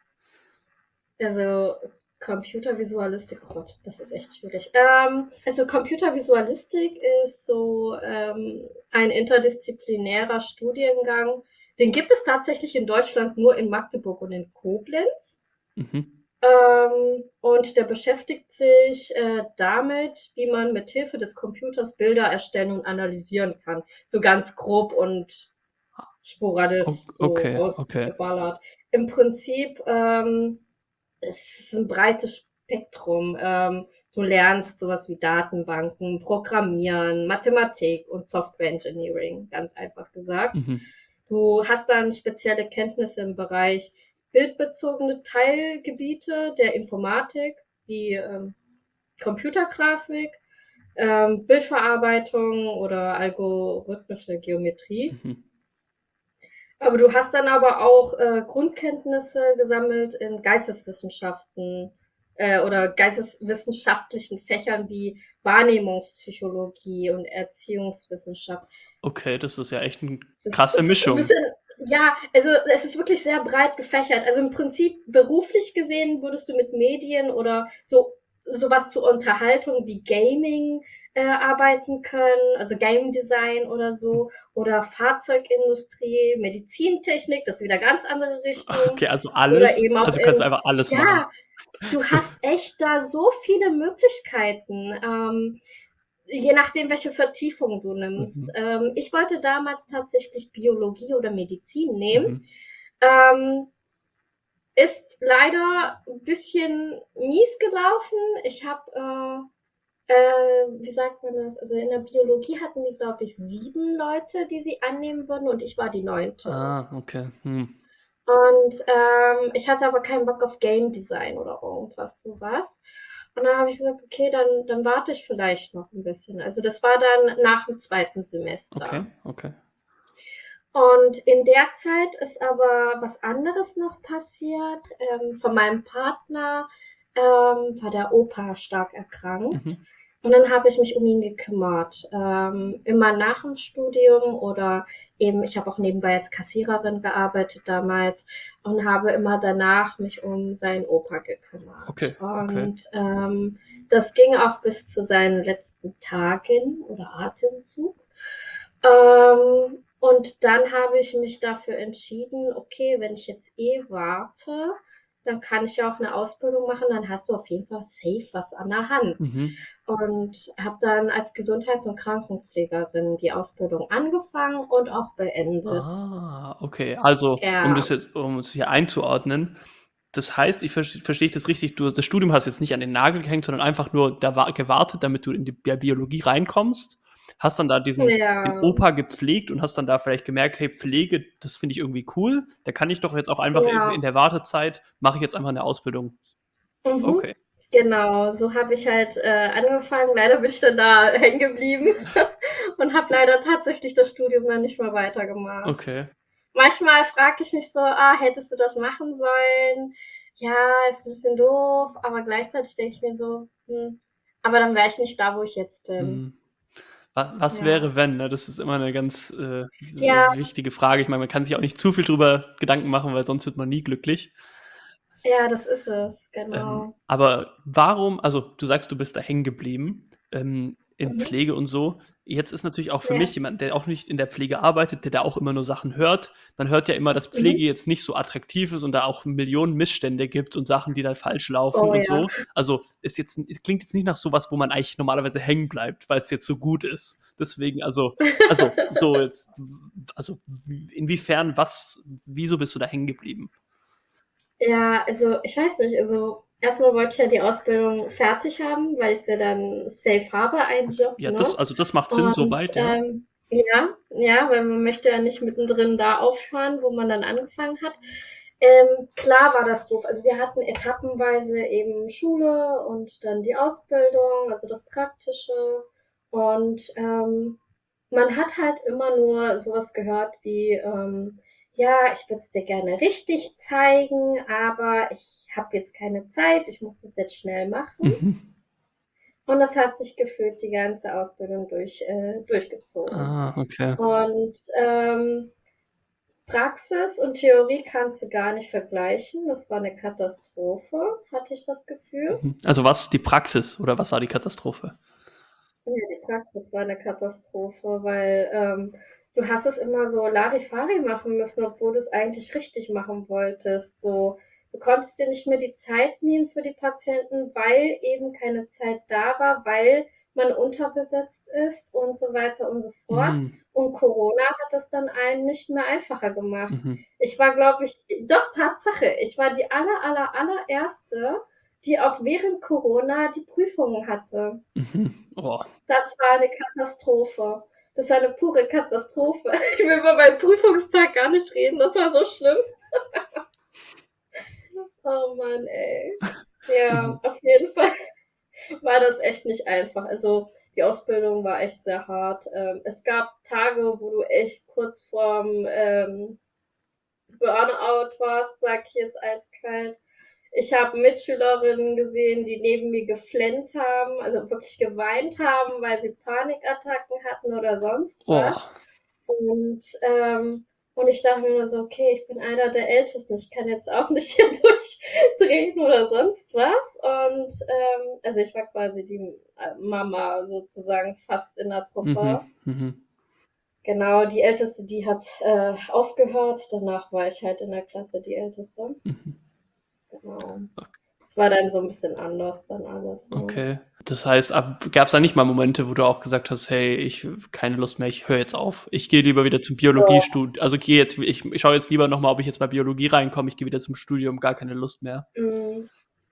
Also Computervisualistik, oh Gott, das ist echt schwierig. Ähm, also Computervisualistik ist so ähm, ein interdisziplinärer Studiengang. Den gibt es tatsächlich in Deutschland nur in Magdeburg und in Koblenz. Mhm. Ähm, und der beschäftigt sich äh, damit, wie man mit Hilfe des Computers Bilder erstellen und analysieren kann. So ganz grob und sporadisch okay, so ausgeballert. Okay. Im Prinzip ähm, es ist ein breites Spektrum. Ähm, du lernst sowas wie Datenbanken, Programmieren, Mathematik und Software Engineering, ganz einfach gesagt. Mhm. Du hast dann spezielle Kenntnisse im Bereich bildbezogene Teilgebiete der Informatik, wie ähm, Computergrafik, ähm, Bildverarbeitung oder algorithmische Geometrie. Mhm. Aber du hast dann aber auch äh, Grundkenntnisse gesammelt in Geisteswissenschaften, äh, oder geisteswissenschaftlichen Fächern wie Wahrnehmungspsychologie und Erziehungswissenschaft. Okay, das ist ja echt eine krasse Mischung. Ein bisschen, ja, also es ist wirklich sehr breit gefächert. Also im Prinzip beruflich gesehen würdest du mit Medien oder so sowas zur Unterhaltung wie Gaming äh, arbeiten können, also Game Design oder so, oder Fahrzeugindustrie, Medizintechnik, das ist wieder ganz andere Richtung. Okay, also alles, also kannst du einfach alles ja, machen. Ja, du hast echt da so viele Möglichkeiten. Ähm, je nachdem, welche Vertiefung du nimmst. Mhm. Ähm, ich wollte damals tatsächlich Biologie oder Medizin nehmen. Mhm. Ähm, ist leider ein bisschen mies gelaufen. Ich habe, äh, äh, wie sagt man das? Also in der Biologie hatten die, glaube ich, sieben Leute, die sie annehmen würden und ich war die neunte. Ah, okay. Hm. Und ähm, ich hatte aber keinen Bock auf Game Design oder irgendwas sowas. Und dann habe ich gesagt, okay, dann, dann warte ich vielleicht noch ein bisschen. Also das war dann nach dem zweiten Semester. Okay, okay. Und in der Zeit ist aber was anderes noch passiert. Ähm, von meinem Partner ähm, war der Opa stark erkrankt. Mhm. Und dann habe ich mich um ihn gekümmert. Ähm, immer nach dem Studium oder eben, ich habe auch nebenbei als Kassiererin gearbeitet damals und habe immer danach mich um seinen Opa gekümmert. Okay. Und Ähm, das ging auch bis zu seinen letzten Tagen oder Atemzug. Ähm, und dann habe ich mich dafür entschieden, okay, wenn ich jetzt eh warte, dann kann ich ja auch eine Ausbildung machen, dann hast du auf jeden Fall safe was an der Hand. Mhm. Und habe dann als Gesundheits- und Krankenpflegerin die Ausbildung angefangen und auch beendet. Ah, okay. Also, ja. um das jetzt, um es hier einzuordnen, das heißt, ich verstehe ich das richtig, du das Studium hast jetzt nicht an den Nagel gehängt, sondern einfach nur da gewartet, damit du in die Biologie reinkommst hast dann da diesen ja. den Opa gepflegt und hast dann da vielleicht gemerkt, hey, Pflege, das finde ich irgendwie cool. Da kann ich doch jetzt auch einfach ja. in der Wartezeit, mache ich jetzt einfach eine Ausbildung. Mhm. Okay. Genau, so habe ich halt äh, angefangen. Leider bin ich dann da hängen geblieben und habe leider tatsächlich das Studium dann nicht mehr weitergemacht. Okay. Manchmal frage ich mich so, ah, hättest du das machen sollen? Ja, ist ein bisschen doof, aber gleichzeitig denke ich mir so, hm, aber dann wäre ich nicht da, wo ich jetzt bin. Mhm. Was ja. wäre, wenn? Ne? Das ist immer eine ganz äh, ja. wichtige Frage. Ich meine, man kann sich auch nicht zu viel drüber Gedanken machen, weil sonst wird man nie glücklich. Ja, das ist es, genau. Ähm, aber warum, also du sagst, du bist da hängen geblieben. Ähm, in mhm. Pflege und so. Jetzt ist natürlich auch für ja. mich jemand, der auch nicht in der Pflege arbeitet, der da auch immer nur Sachen hört. Man hört ja immer, dass Pflege mhm. jetzt nicht so attraktiv ist und da auch Millionen Missstände gibt und Sachen, die dann falsch laufen oh, und ja. so. Also ist jetzt, es klingt jetzt nicht nach sowas, wo man eigentlich normalerweise hängen bleibt, weil es jetzt so gut ist. Deswegen, also, also, so jetzt, also inwiefern, was, wieso bist du da hängen geblieben? Ja, also ich weiß nicht, also erstmal wollte ich ja die Ausbildung fertig haben, weil ich ja dann safe habe, einen Job. Ja, ne? das, also das macht Sinn, Und, soweit, ja. Ähm, ja, ja, weil man möchte ja nicht mittendrin da aufhören, wo man dann angefangen hat. Ähm, klar war das doof. Also wir hatten etappenweise eben Schule und dann die Ausbildung, also das Praktische. Und ähm, man hat halt immer nur sowas gehört wie, ähm, ja, ich würde es dir gerne richtig zeigen, aber ich habe jetzt keine Zeit, ich muss das jetzt schnell machen. Mhm. Und das hat sich gefühlt die ganze Ausbildung durch, äh, durchgezogen. Ah, okay. Und ähm, Praxis und Theorie kannst du gar nicht vergleichen. Das war eine Katastrophe, hatte ich das Gefühl. Mhm. Also was die Praxis oder was war die Katastrophe? Ja, die Praxis war eine Katastrophe, weil ähm, du hast es immer so Larifari machen müssen, obwohl du es eigentlich richtig machen wolltest. So, du konntest dir nicht mehr die Zeit nehmen für die Patienten, weil eben keine Zeit da war, weil man unterbesetzt ist und so weiter und so fort. Mhm. Und Corona hat das dann allen nicht mehr einfacher gemacht. Mhm. Ich war, glaube ich, doch Tatsache, ich war die aller, aller, allererste, die auch während Corona die Prüfungen hatte. Mhm. Oh. Das war eine Katastrophe. Das war eine pure Katastrophe. Ich will über meinen Prüfungstag gar nicht reden. Das war so schlimm. oh Mann, ey. Ja, auf jeden Fall war das echt nicht einfach. Also die Ausbildung war echt sehr hart. Ähm, es gab Tage, wo du echt kurz vorm ähm, Burnout warst, sag ich jetzt eiskalt. Ich habe Mitschülerinnen gesehen, die neben mir geflennt haben, also wirklich geweint haben, weil sie Panikattacken hatten oder sonst was. Oh. Und, ähm, und ich dachte mir nur so, okay, ich bin einer der Ältesten, ich kann jetzt auch nicht hier durchdrehen oder sonst was. Und ähm, also ich war quasi die Mama sozusagen fast in der Truppe. Mhm, mh. Genau, die Älteste, die hat äh, aufgehört. Danach war ich halt in der Klasse die Älteste. Mhm. Genau. Es war dann so ein bisschen anders dann alles. Ne? Okay. Das heißt, gab es da nicht mal Momente, wo du auch gesagt hast, hey, ich keine Lust mehr, ich höre jetzt auf. Ich gehe lieber wieder zum Biologiestudium. Ja. Also gehe jetzt, ich, ich schaue jetzt lieber nochmal, ob ich jetzt bei Biologie reinkomme, ich gehe wieder zum Studium, gar keine Lust mehr. Mhm.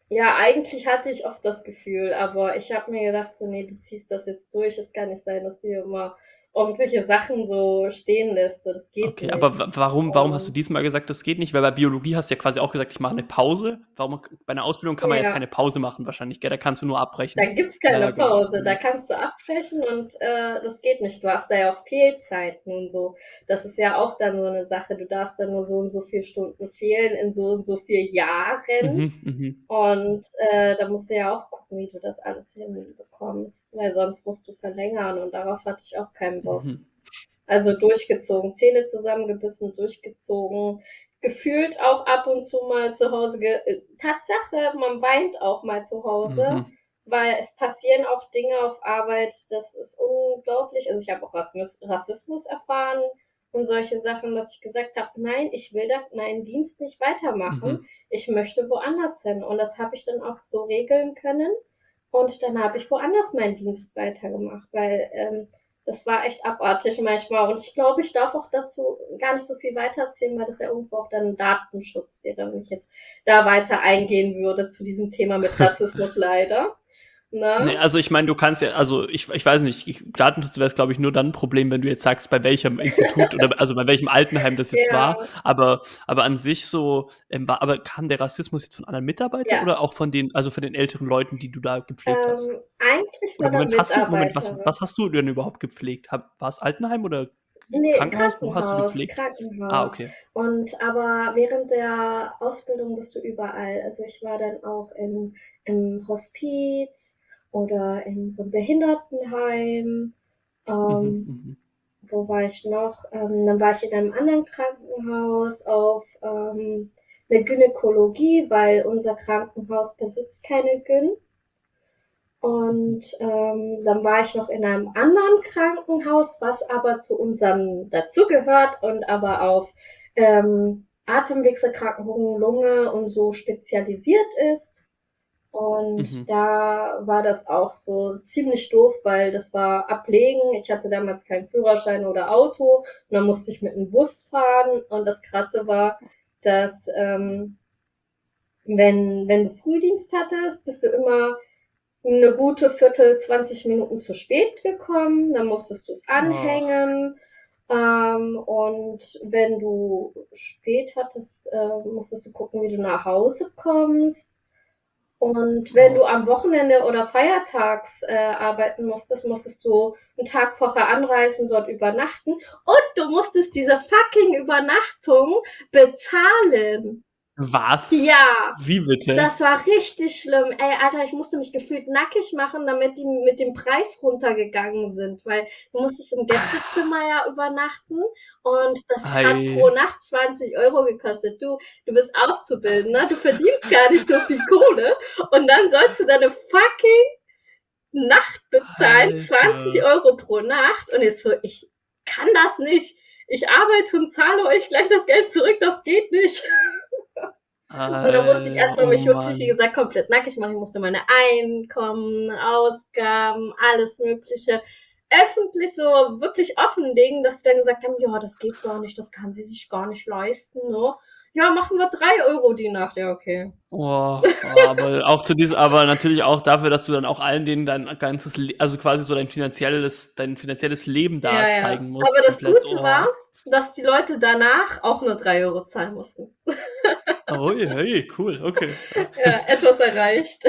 Ja, eigentlich hatte ich oft das Gefühl, aber ich habe mir gedacht, so, nee, du ziehst das jetzt durch. Es kann nicht sein, dass du immer irgendwelche Sachen so stehen lässt. Das geht okay, nicht. aber warum, warum hast du diesmal gesagt, das geht nicht? Weil bei Biologie hast du ja quasi auch gesagt, ich mache eine Pause. Warum bei einer Ausbildung kann man ja. jetzt keine Pause machen wahrscheinlich, gell? Da kannst du nur abbrechen. Da gibt es keine ja, genau. Pause, da kannst du abbrechen und äh, das geht nicht. Du hast da ja auch Fehlzeiten und so. Das ist ja auch dann so eine Sache. Du darfst dann nur so und so viele Stunden fehlen in so und so vielen Jahren. Mhm, mhm. und äh, da musst du ja auch gucken, wie du das alles hinbekommst, weil sonst musst du verlängern und darauf hatte ich auch keinen Bock. Mhm. Also durchgezogen, Zähne zusammengebissen, durchgezogen, gefühlt auch ab und zu mal zu Hause. Äh, Tatsache, man weint auch mal zu Hause, mhm. weil es passieren auch Dinge auf Arbeit, das ist unglaublich. Also ich habe auch Rassismus erfahren und solche Sachen, dass ich gesagt habe, nein, ich will da meinen Dienst nicht weitermachen. Mhm. Ich möchte woanders hin. Und das habe ich dann auch so regeln können. Und dann habe ich woanders meinen Dienst weitergemacht, weil ähm, das war echt abartig manchmal. Und ich glaube, ich darf auch dazu gar nicht so viel weiter erzählen, weil das ja irgendwo auch dann Datenschutz wäre, wenn ich jetzt da weiter eingehen würde zu diesem Thema mit Rassismus leider. Ne? Nee, also ich meine, du kannst ja, also ich, ich weiß nicht, ich, Datenschutz wäre es, glaube ich, nur dann ein Problem, wenn du jetzt sagst, bei welchem Institut oder also bei welchem Altenheim das jetzt ja. war. Aber, aber an sich so, ähm, aber kam der Rassismus jetzt von anderen Mitarbeitern ja. oder auch von den, also von den älteren Leuten, die du da gepflegt ähm, hast? Eigentlich von oder Moment, hast du, Moment, was, was hast du denn überhaupt gepflegt? war es Altenheim oder Nee, Krankenhaus, Krankenhaus, wo hast du gepflegt? Krankenhaus. Ah, okay. Und aber während der Ausbildung bist du überall. Also ich war dann auch im, im Hospiz, oder in so einem Behindertenheim. Ähm, mhm, mhm, wo war ich noch? Ähm, dann war ich in einem anderen Krankenhaus auf ähm, eine Gynäkologie, weil unser Krankenhaus besitzt keine Gyn. Und ähm, dann war ich noch in einem anderen Krankenhaus, was aber zu unserem dazugehört und aber auf ähm, Atemwegserkrankungen, Lunge und so spezialisiert ist. Und mhm. da war das auch so ziemlich doof, weil das war ablegen. Ich hatte damals keinen Führerschein oder Auto und dann musste ich mit einem Bus fahren. Und das Krasse war, dass ähm, wenn, wenn du Frühdienst hattest, bist du immer eine gute Viertel, 20 Minuten zu spät gekommen. Dann musstest du es anhängen. Ähm, und wenn du spät hattest, äh, musstest du gucken, wie du nach Hause kommst. Und wenn du am Wochenende oder feiertags äh, arbeiten musstest, musstest du einen Tag vorher anreisen, dort übernachten und du musstest diese fucking Übernachtung bezahlen. Was? Ja. Wie bitte? Das war richtig schlimm. Ey, Alter, ich musste mich gefühlt nackig machen, damit die mit dem Preis runtergegangen sind, weil du musstest im Gästezimmer ja übernachten und das Ei. hat pro Nacht 20 Euro gekostet. Du, du bist Auszubildender, du verdienst gar nicht so viel Kohle und dann sollst du deine fucking Nacht bezahlen, Alter. 20 Euro pro Nacht und jetzt so, ich kann das nicht. Ich arbeite und zahle euch gleich das Geld zurück, das geht nicht. Und da musste ich erstmal mich oh wirklich, wie gesagt, komplett nackig machen. Ich musste meine Einkommen, Ausgaben, alles Mögliche öffentlich so wirklich offenlegen, dass sie dann gesagt haben, ja, das geht gar nicht, das kann sie sich gar nicht leisten, ne? Ja, machen wir drei Euro die Nacht, ja, okay. Oh, aber auch zu diesem, aber natürlich auch dafür, dass du dann auch allen denen dein ganzes, also quasi so dein finanzielles, dein finanzielles Leben da ja, ja. zeigen musst. Aber das komplett. Gute oh. war, dass die Leute danach auch nur drei Euro zahlen mussten. Oh, hey, cool, okay. Ja, etwas erreicht.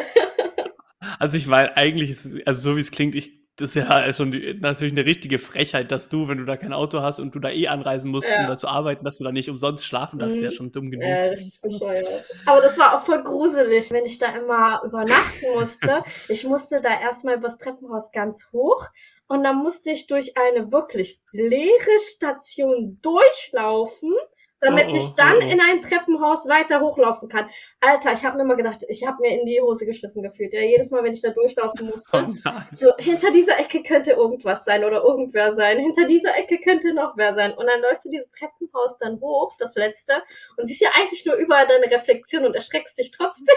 Also ich meine, eigentlich ist, also so wie es klingt, ich das ist ja schon die, natürlich eine richtige Frechheit, dass du, wenn du da kein Auto hast und du da eh anreisen musst, Ja. um da zu arbeiten, dass du da nicht umsonst schlafen darfst, ist ja Mhm. schon dumm genug. Ja, richtig bescheuert. Aber das war auch voll gruselig, wenn ich da immer übernachten musste. Ich musste da erstmal übers Treppenhaus ganz hoch und dann musste ich durch eine wirklich leere Station durchlaufen, damit Oh, oh, ich dann oh, oh. in ein Treppenhaus weiter hochlaufen kann. Alter, ich habe mir immer gedacht, ich habe mir in die Hose geschissen gefühlt. Ja, jedes Mal, wenn ich da durchlaufen musste. Oh. So, hinter dieser Ecke könnte irgendwas sein oder irgendwer sein. Hinter dieser Ecke könnte noch wer sein. Und dann läufst du dieses Treppenhaus dann hoch, das letzte, und siehst ja eigentlich nur überall deine Reflexion und erschreckst dich trotzdem.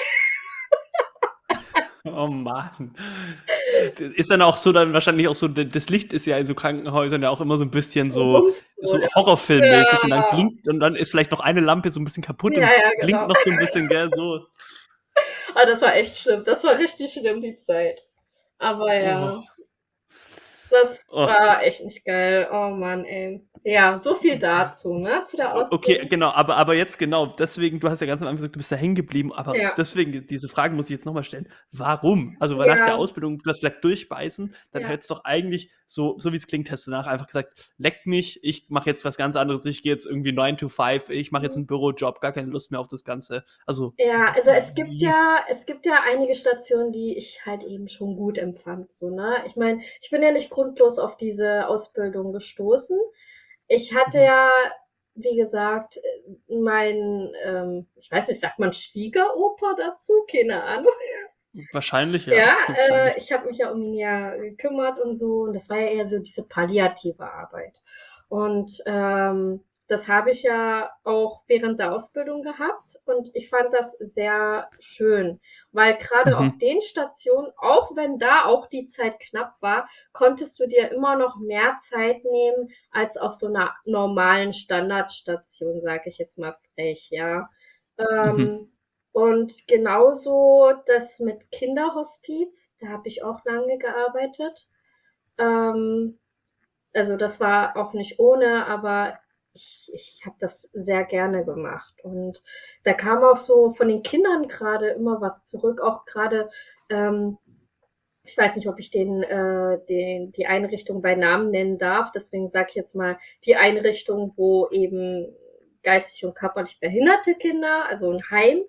Oh Mann. Ist dann auch so, dann wahrscheinlich auch so, das Licht ist ja in so Krankenhäusern ja auch immer so ein bisschen so, so. Horrorfilmmäßig Ja. und dann blinkt und dann ist vielleicht noch eine Lampe so ein bisschen kaputt Ja, und ja, blinkt genau. noch so ein bisschen, gell, so. Ah, das war echt schlimm. Das war richtig schlimm, die Zeit. Aber ja, das Oh. war echt nicht geil. Oh Mann, ey. Ja, so viel dazu, ne? Zu der Ausbildung. Okay, genau, aber, aber jetzt genau, deswegen, du hast ja ganz am Anfang gesagt, du bist da hängen geblieben, aber Ja. deswegen, diese Frage muss ich jetzt nochmal stellen. Warum? Also, weil nach Ja. der Ausbildung, du hast gesagt, durchbeißen, dann Ja. hättest du doch eigentlich, so, so wie es klingt, hast du danach einfach gesagt, leckt mich, ich mache jetzt was ganz anderes, ich gehe jetzt irgendwie 9 to 5, ich mache jetzt einen Bürojob, gar keine Lust mehr auf das Ganze. Also, Ja, also es gibt ja, es gibt ja einige Stationen, die ich halt eben schon gut empfand, so, ne? Ich meine, ich bin ja nicht grundlos auf diese Ausbildung gestoßen. Ich hatte Mhm. ja, wie gesagt, mein, ähm, ich weiß nicht, sagt man Schwiegeroper dazu? Keine Ahnung. wahrscheinlich, ja. Ja, wahrscheinlich. äh, ich habe mich ja um ihn ja gekümmert und so. Und das war ja eher so diese palliative Arbeit. Und ähm, das habe ich ja auch während der Ausbildung gehabt. Und ich fand das sehr schön, weil gerade Mhm. auf den Stationen, auch wenn da auch die Zeit knapp war, konntest du dir immer noch mehr Zeit nehmen als auf so einer normalen Standardstation, sage ich jetzt mal frech, ja. Ähm, Mhm. Und genauso das mit Kinderhospiz, da habe ich auch lange gearbeitet. Ähm, also das war auch nicht ohne, aber ich, ich habe das sehr gerne gemacht. Und da kam auch so von den Kindern gerade immer was zurück, auch gerade, ähm, ich weiß nicht, ob ich den, äh, den, die Einrichtung bei Namen nennen darf, deswegen sage ich jetzt mal die Einrichtung, wo eben geistig und körperlich behinderte Kinder, also ein Heim,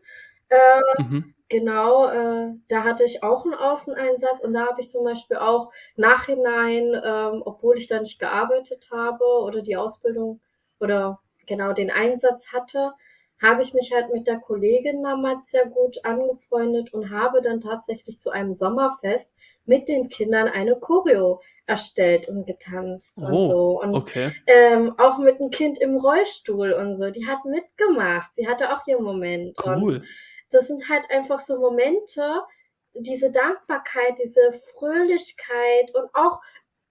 äh, Mhm. Genau, äh, da hatte ich auch einen Außeneinsatz und da habe ich zum Beispiel auch nachhinein, ähm, obwohl ich da nicht gearbeitet habe oder die Ausbildung oder genau den Einsatz hatte, habe ich mich halt mit der Kollegin damals sehr gut angefreundet und habe dann tatsächlich zu einem Sommerfest mit den Kindern eine Choreo erstellt und getanzt und Oh, so. Und Okay. ähm, auch mit einem Kind im Rollstuhl und so. Die hat mitgemacht. Sie hatte auch ihren Moment. Und Cool. das sind halt einfach so Momente, diese Dankbarkeit, diese Fröhlichkeit und auch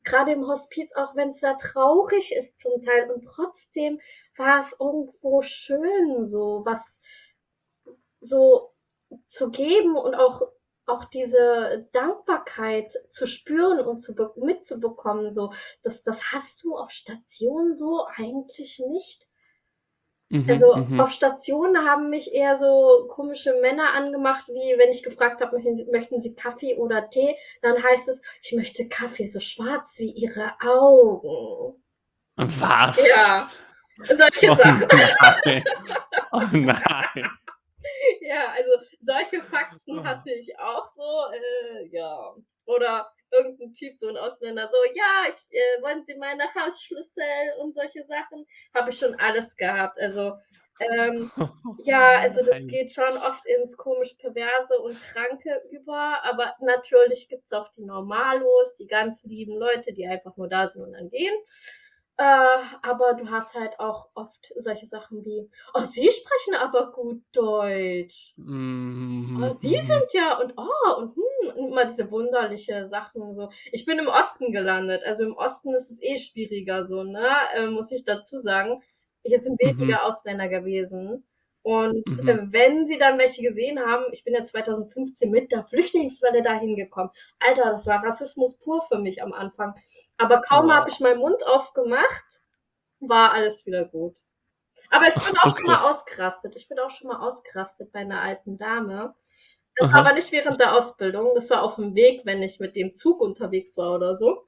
gerade im Hospiz, auch wenn es da traurig ist zum Teil und trotzdem war es irgendwo schön, so was so zu geben und auch auch diese Dankbarkeit zu spüren und zu be- mitzubekommen, so das das hast du auf Station so eigentlich nicht. Mhm, Also mhm. auf Stationen haben mich eher so komische Männer angemacht, wie wenn ich gefragt habe, möchten Sie, möchten Sie Kaffee oder Tee? Dann heißt es, ich möchte Kaffee so schwarz wie Ihre Augen. Was? Ja, solche Oh Sachen. nein. Oh nein. Ja, also solche Faxen hatte ich auch so, äh, ja. Oder irgendein Typ, so ein Ausländer, so, ja, ich, äh, wollen Sie meine Hausschlüssel und solche Sachen? Habe ich schon alles gehabt. Also, ähm, Ja, also das geht schon oft ins komisch Perverse und Kranke über, aber natürlich gibt's auch die Normalos, die ganz lieben Leute, die einfach nur da sind und dann gehen. Äh, aber du hast halt auch oft solche Sachen wie, oh, Sie sprechen aber gut Deutsch. Mhm, Oh, Sie sind ja und oh und hm, und immer diese wunderliche Sachen so. Ich bin im Osten gelandet, also im Osten ist es eh schwieriger so, ne? Äh, muss ich dazu sagen. Hier sind Mhm. weniger Ausländer gewesen. Und Mhm. äh, wenn sie dann welche gesehen haben, ich bin ja 2015 mit der Flüchtlingswelle dahin gekommen. Alter, das war Rassismus pur für mich am Anfang. Aber kaum Boah. habe ich meinen Mund aufgemacht, war alles wieder gut. Aber ich bin auch Okay. schon mal ausgerastet. Ich bin auch schon mal ausgerastet bei einer alten Dame. Das war aber nicht während der Ausbildung, das war auf dem Weg, wenn ich mit dem Zug unterwegs war oder so.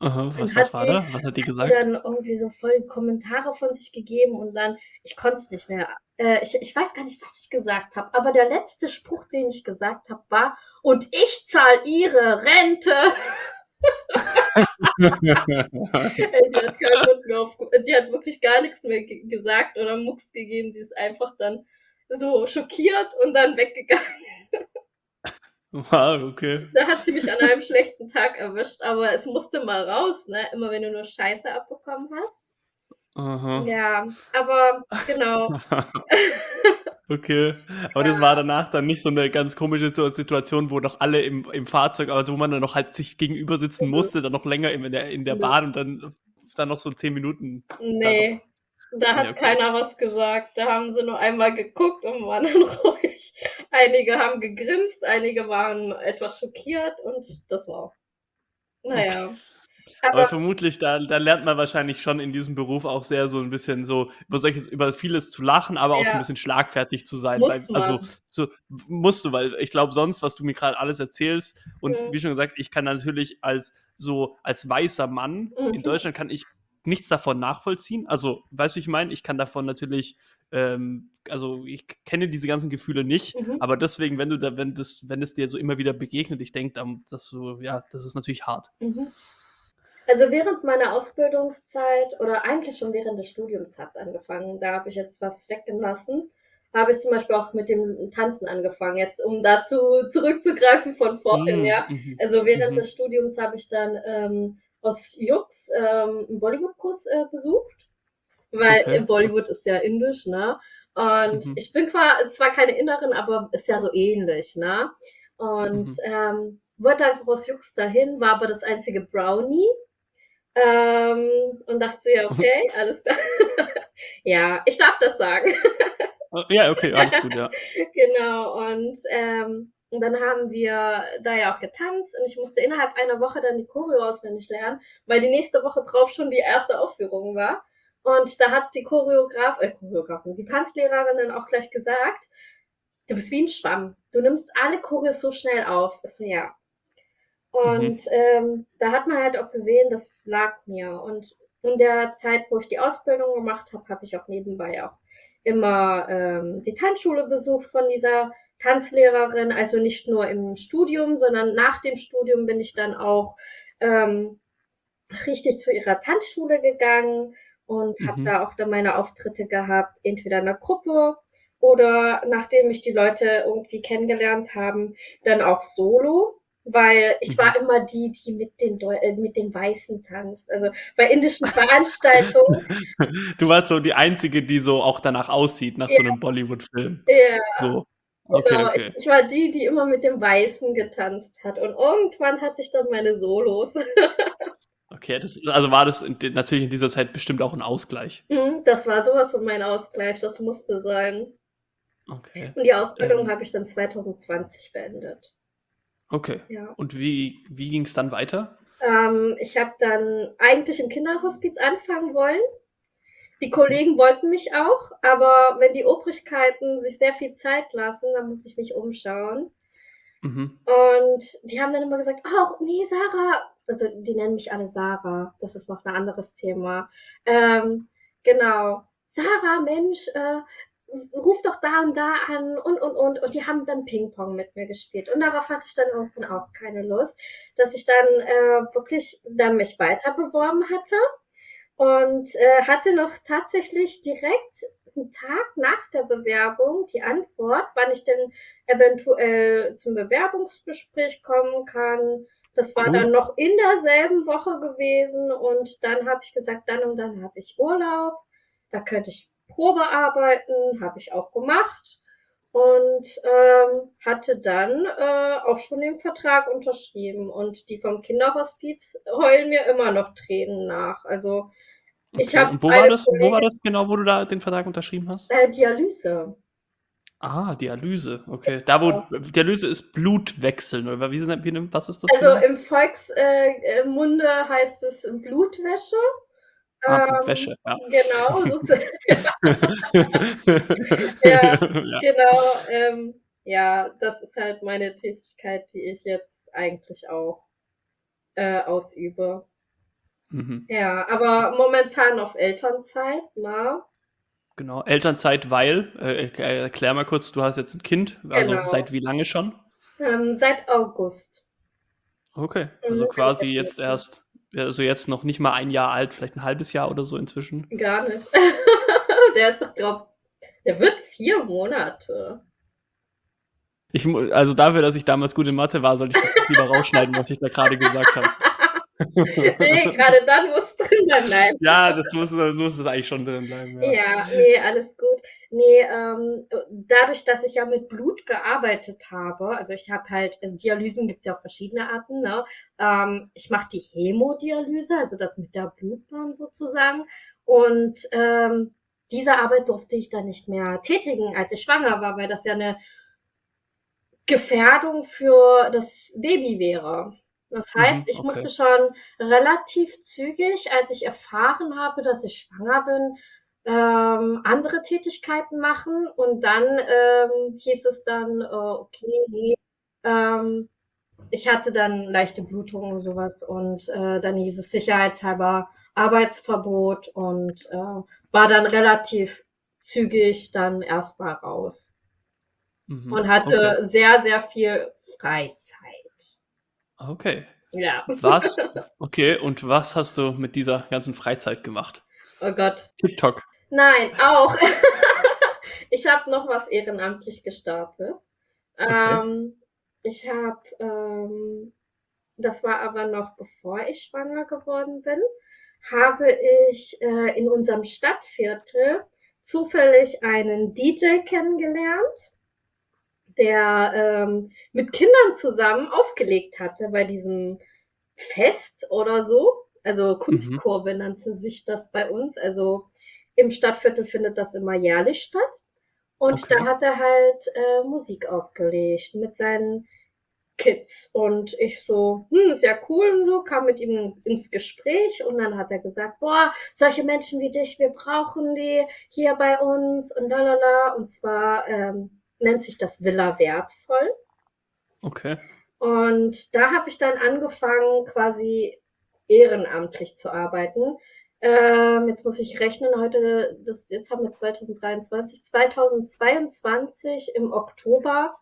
Aha, was, hat war da? Was hat die Hat gesagt? die dann irgendwie so voll Kommentare von sich gegeben und dann, ich konnte es nicht mehr. Äh, ich, ich weiß gar nicht, was ich gesagt habe, aber der letzte Spruch, den ich gesagt habe, war, und ich zahle ihre Rente. Die, hat keinen mehr auf, die hat wirklich gar nichts mehr ge gesagt oder Mucks gegeben. Die ist einfach dann so schockiert und dann weggegangen. Ah, okay. Da hat sie mich an einem schlechten Tag erwischt, aber es musste mal raus, ne? Immer wenn du nur Scheiße abbekommen hast. Aha. Ja, aber genau. Okay. Aber das war danach dann nicht so eine ganz komische Situ- Situation, wo doch alle im, im Fahrzeug, also wo man dann noch halt sich gegenüber sitzen Mhm. musste, dann noch länger in der, in der Mhm. Bahn und dann, dann noch so zehn Minuten. Nee, da hat Nee, okay. keiner was gesagt. Da haben sie nur einmal geguckt und waren dann ruhig. Einige haben gegrinst, einige waren etwas schockiert und das war's. Naja. Aber, Aber, vermutlich, da, da lernt man wahrscheinlich schon in diesem Beruf auch sehr so ein bisschen so über solches, über vieles zu lachen, aber auch so Ja. ein bisschen schlagfertig zu sein. Weil, also so musst du, weil ich glaube, sonst, was du mir gerade alles erzählst, und Mhm. wie schon gesagt, ich kann natürlich als so als weißer Mann in Mhm. Deutschland kann ich nichts davon nachvollziehen. Also, weißt du, wie ich meine? Ich kann davon natürlich, ähm, also ich kenne diese ganzen Gefühle nicht, Mhm. aber deswegen, wenn du da, wenn das, wenn es dir so immer wieder begegnet, ich denke, dass du, ja, das ist natürlich hart. Mhm. Also während meiner Ausbildungszeit oder eigentlich schon während des Studiums hat es angefangen. Da habe ich jetzt was weggelassen. Habe ich zum Beispiel auch mit dem Tanzen angefangen, jetzt um dazu zurückzugreifen von vorhin, Mm, ja. mhm. Also während Mhm. des Studiums habe ich dann ähm, aus Jux ähm, einen Bollywood-Kurs äh, besucht, weil Okay. Bollywood ist ja indisch, ne? Und Mhm. ich bin zwar keine Innerin, aber ist ja so ähnlich, ne? Und Mhm. ähm, wollte einfach aus Jux dahin, war aber das einzige Brownie. Ähm, und dachte so, ja, okay, alles klar. ja, ich darf das sagen. Äh, Ja, okay, alles gut, ja. genau, und, ähm, und dann haben wir da ja auch getanzt und ich musste innerhalb einer Woche dann die Choreo auswendig lernen, weil die nächste Woche drauf schon die erste Aufführung war. Und da hat die Choreograf, äh, Choreografin, die Tanzlehrerin dann auch gleich gesagt, du bist wie ein Schwamm. Du nimmst alle Choreos so schnell auf. Ich so, ja. Und ähm, da hat man halt auch gesehen, das lag mir. Und in der Zeit, wo ich die Ausbildung gemacht habe, habe ich auch nebenbei auch immer ähm, die Tanzschule besucht von dieser Tanzlehrerin. Also nicht nur im Studium, sondern nach dem Studium bin ich dann auch ähm, richtig zu ihrer Tanzschule gegangen und habe Mhm. da auch dann meine Auftritte gehabt, entweder in der Gruppe oder nachdem mich die Leute irgendwie kennengelernt haben, dann auch solo, weil ich Mhm. war immer die, die mit den Deu äh, mit den Weißen tanzt. Also bei indischen Veranstaltungen, Du warst so die Einzige, die so auch danach aussieht, nach so einem Bollywood-Film. ja, So. Okay, genau, okay. ich war die, die immer mit dem Weißen getanzt hat. Und irgendwann hatte ich dann meine Solos. Okay, das, also war das in, natürlich in dieser Zeit bestimmt auch ein Ausgleich. Mhm, das war sowas von mein Ausgleich, das musste sein. Okay. Und die Ausbildung Ähm. habe ich dann 2020 beendet. Okay. Ja. Und wie, wie ging es dann weiter? Ähm, ich habe dann eigentlich im Kinderhospiz anfangen wollen. Die Kollegen wollten mich auch, aber wenn die Obrigkeiten sich sehr viel Zeit lassen, dann muss ich mich umschauen. Mhm. Und die haben dann immer gesagt, oh, nee, Sarah, also die nennen mich alle Sarah, das ist noch ein anderes Thema. Ähm, genau, Sarah, Mensch, äh, ruf doch da und da an und, und, und. Und die haben dann Ping-Pong mit mir gespielt. Und darauf hatte ich dann irgendwann auch keine Lust, dass ich dann äh, wirklich dann mich weiter beworben hatte und äh, hatte noch tatsächlich direkt einen Tag nach der Bewerbung die Antwort, wann ich denn eventuell zum Bewerbungsgespräch kommen kann. Das war dann noch in derselben Woche gewesen und dann habe ich gesagt, dann und dann habe ich Urlaub, da könnte ich Probe arbeiten, habe ich auch gemacht und ähm, hatte dann äh, auch schon den Vertrag unterschrieben und die vom Kinderhospiz heulen mir immer noch Tränen nach. Also Ich Okay. hab Und wo war das? Wo war das genau, wo du da den Vertrag unterschrieben hast? äh, Dialyse. Ah, Dialyse. Okay. Da wo Dialyse ist Blutwechseln oder wie, sind- wie was ist das? Also genau? im Volksmunde äh, heißt es Blutwäsche. Ah, ähm, Blutwäsche. Ja. Genau, sozusagen. ja. Genau. Ähm, ja, das ist halt meine Tätigkeit, die ich jetzt eigentlich auch äh, ausübe. Mhm. Ja, aber momentan auf Elternzeit, na? Genau, Elternzeit, weil, äh, äh, erklär mal kurz, du hast jetzt ein Kind, also Genau. seit wie lange schon? Ähm, seit August. Okay, also Mhm, quasi jetzt erst, also jetzt noch nicht mal ein Jahr alt, vielleicht ein halbes Jahr oder so inzwischen. Gar nicht. der ist doch, glaub, der wird vier Monate. Ich, also dafür, dass ich damals gut in Mathe war, sollte ich das jetzt lieber rausschneiden, was ich da gerade gesagt habe. Nee, gerade dann muss drin bleiben. Ja, das muss, muss es eigentlich schon drin bleiben. Ja. Ja, nee, alles gut. Nee, ähm, dadurch, dass ich ja mit Blut gearbeitet habe, also ich habe halt, also Dialysen gibt's ja auch verschiedene Arten, ne? Ähm, ich mache die Hämodialyse, also das mit der Blutbahn sozusagen. Und ähm, diese Arbeit durfte ich dann nicht mehr tätigen, als ich schwanger war, weil das ja eine Gefährdung für das Baby wäre. Das heißt, Mhm, ich okay. musste schon relativ zügig, als ich erfahren habe, dass ich schwanger bin, ähm, andere Tätigkeiten machen und dann ähm, hieß es dann, äh, okay, nee, ähm, ich hatte dann leichte Blutungen und sowas und äh, dann hieß es sicherheitshalber Arbeitsverbot und äh, war dann relativ zügig dann erstmal raus Mhm. und hatte sehr, sehr viel Freizeit. Okay. Ja, Was? Okay, und was hast du mit dieser ganzen Freizeit gemacht? oh Gott. TikTok. Nein, auch. ich habe noch was ehrenamtlich gestartet. Okay. Ähm, ich habe, ähm, das war aber noch bevor ich schwanger geworden bin, habe ich äh, in unserem Stadtviertel zufällig einen DJ kennengelernt, der ähm, mit Kindern zusammen aufgelegt hatte bei diesem Fest oder so. Also Kunstkurve nannte sich das bei uns. Also im Stadtviertel findet das immer jährlich statt. Und Okay. da hat er halt äh, Musik aufgelegt mit seinen Kids. Und ich so, hm, ist ja cool und so, kam mit ihm ins Gespräch und dann hat er gesagt, boah, solche Menschen wie dich, wir brauchen die hier bei uns und lalala. Und zwar ähm, nennt sich das Villa Wertvoll. Okay. Und da habe ich dann angefangen, quasi ehrenamtlich zu arbeiten. Ähm, jetzt muss ich rechnen, heute, das, jetzt haben wir 2023, 2022 im Oktober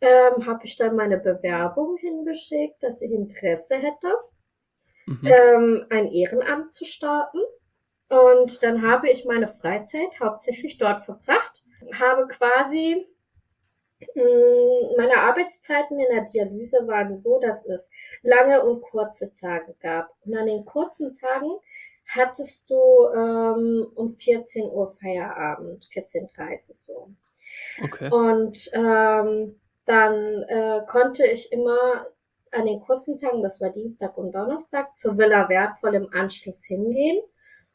ähm, habe ich dann meine Bewerbung hingeschickt, dass ich Interesse hätte, Mhm. ähm, ein Ehrenamt zu starten. Und dann habe ich meine Freizeit hauptsächlich dort verbracht, habe quasi meine Arbeitszeiten in der Dialyse waren so, dass es lange und kurze Tage gab. Und an den kurzen Tagen hattest du ähm, um 14 Uhr Feierabend, 14.30 so. Okay. Und ähm, dann äh, konnte ich immer an den kurzen Tagen, das war Dienstag und Donnerstag, zur Villa Wertvoll im Anschluss hingehen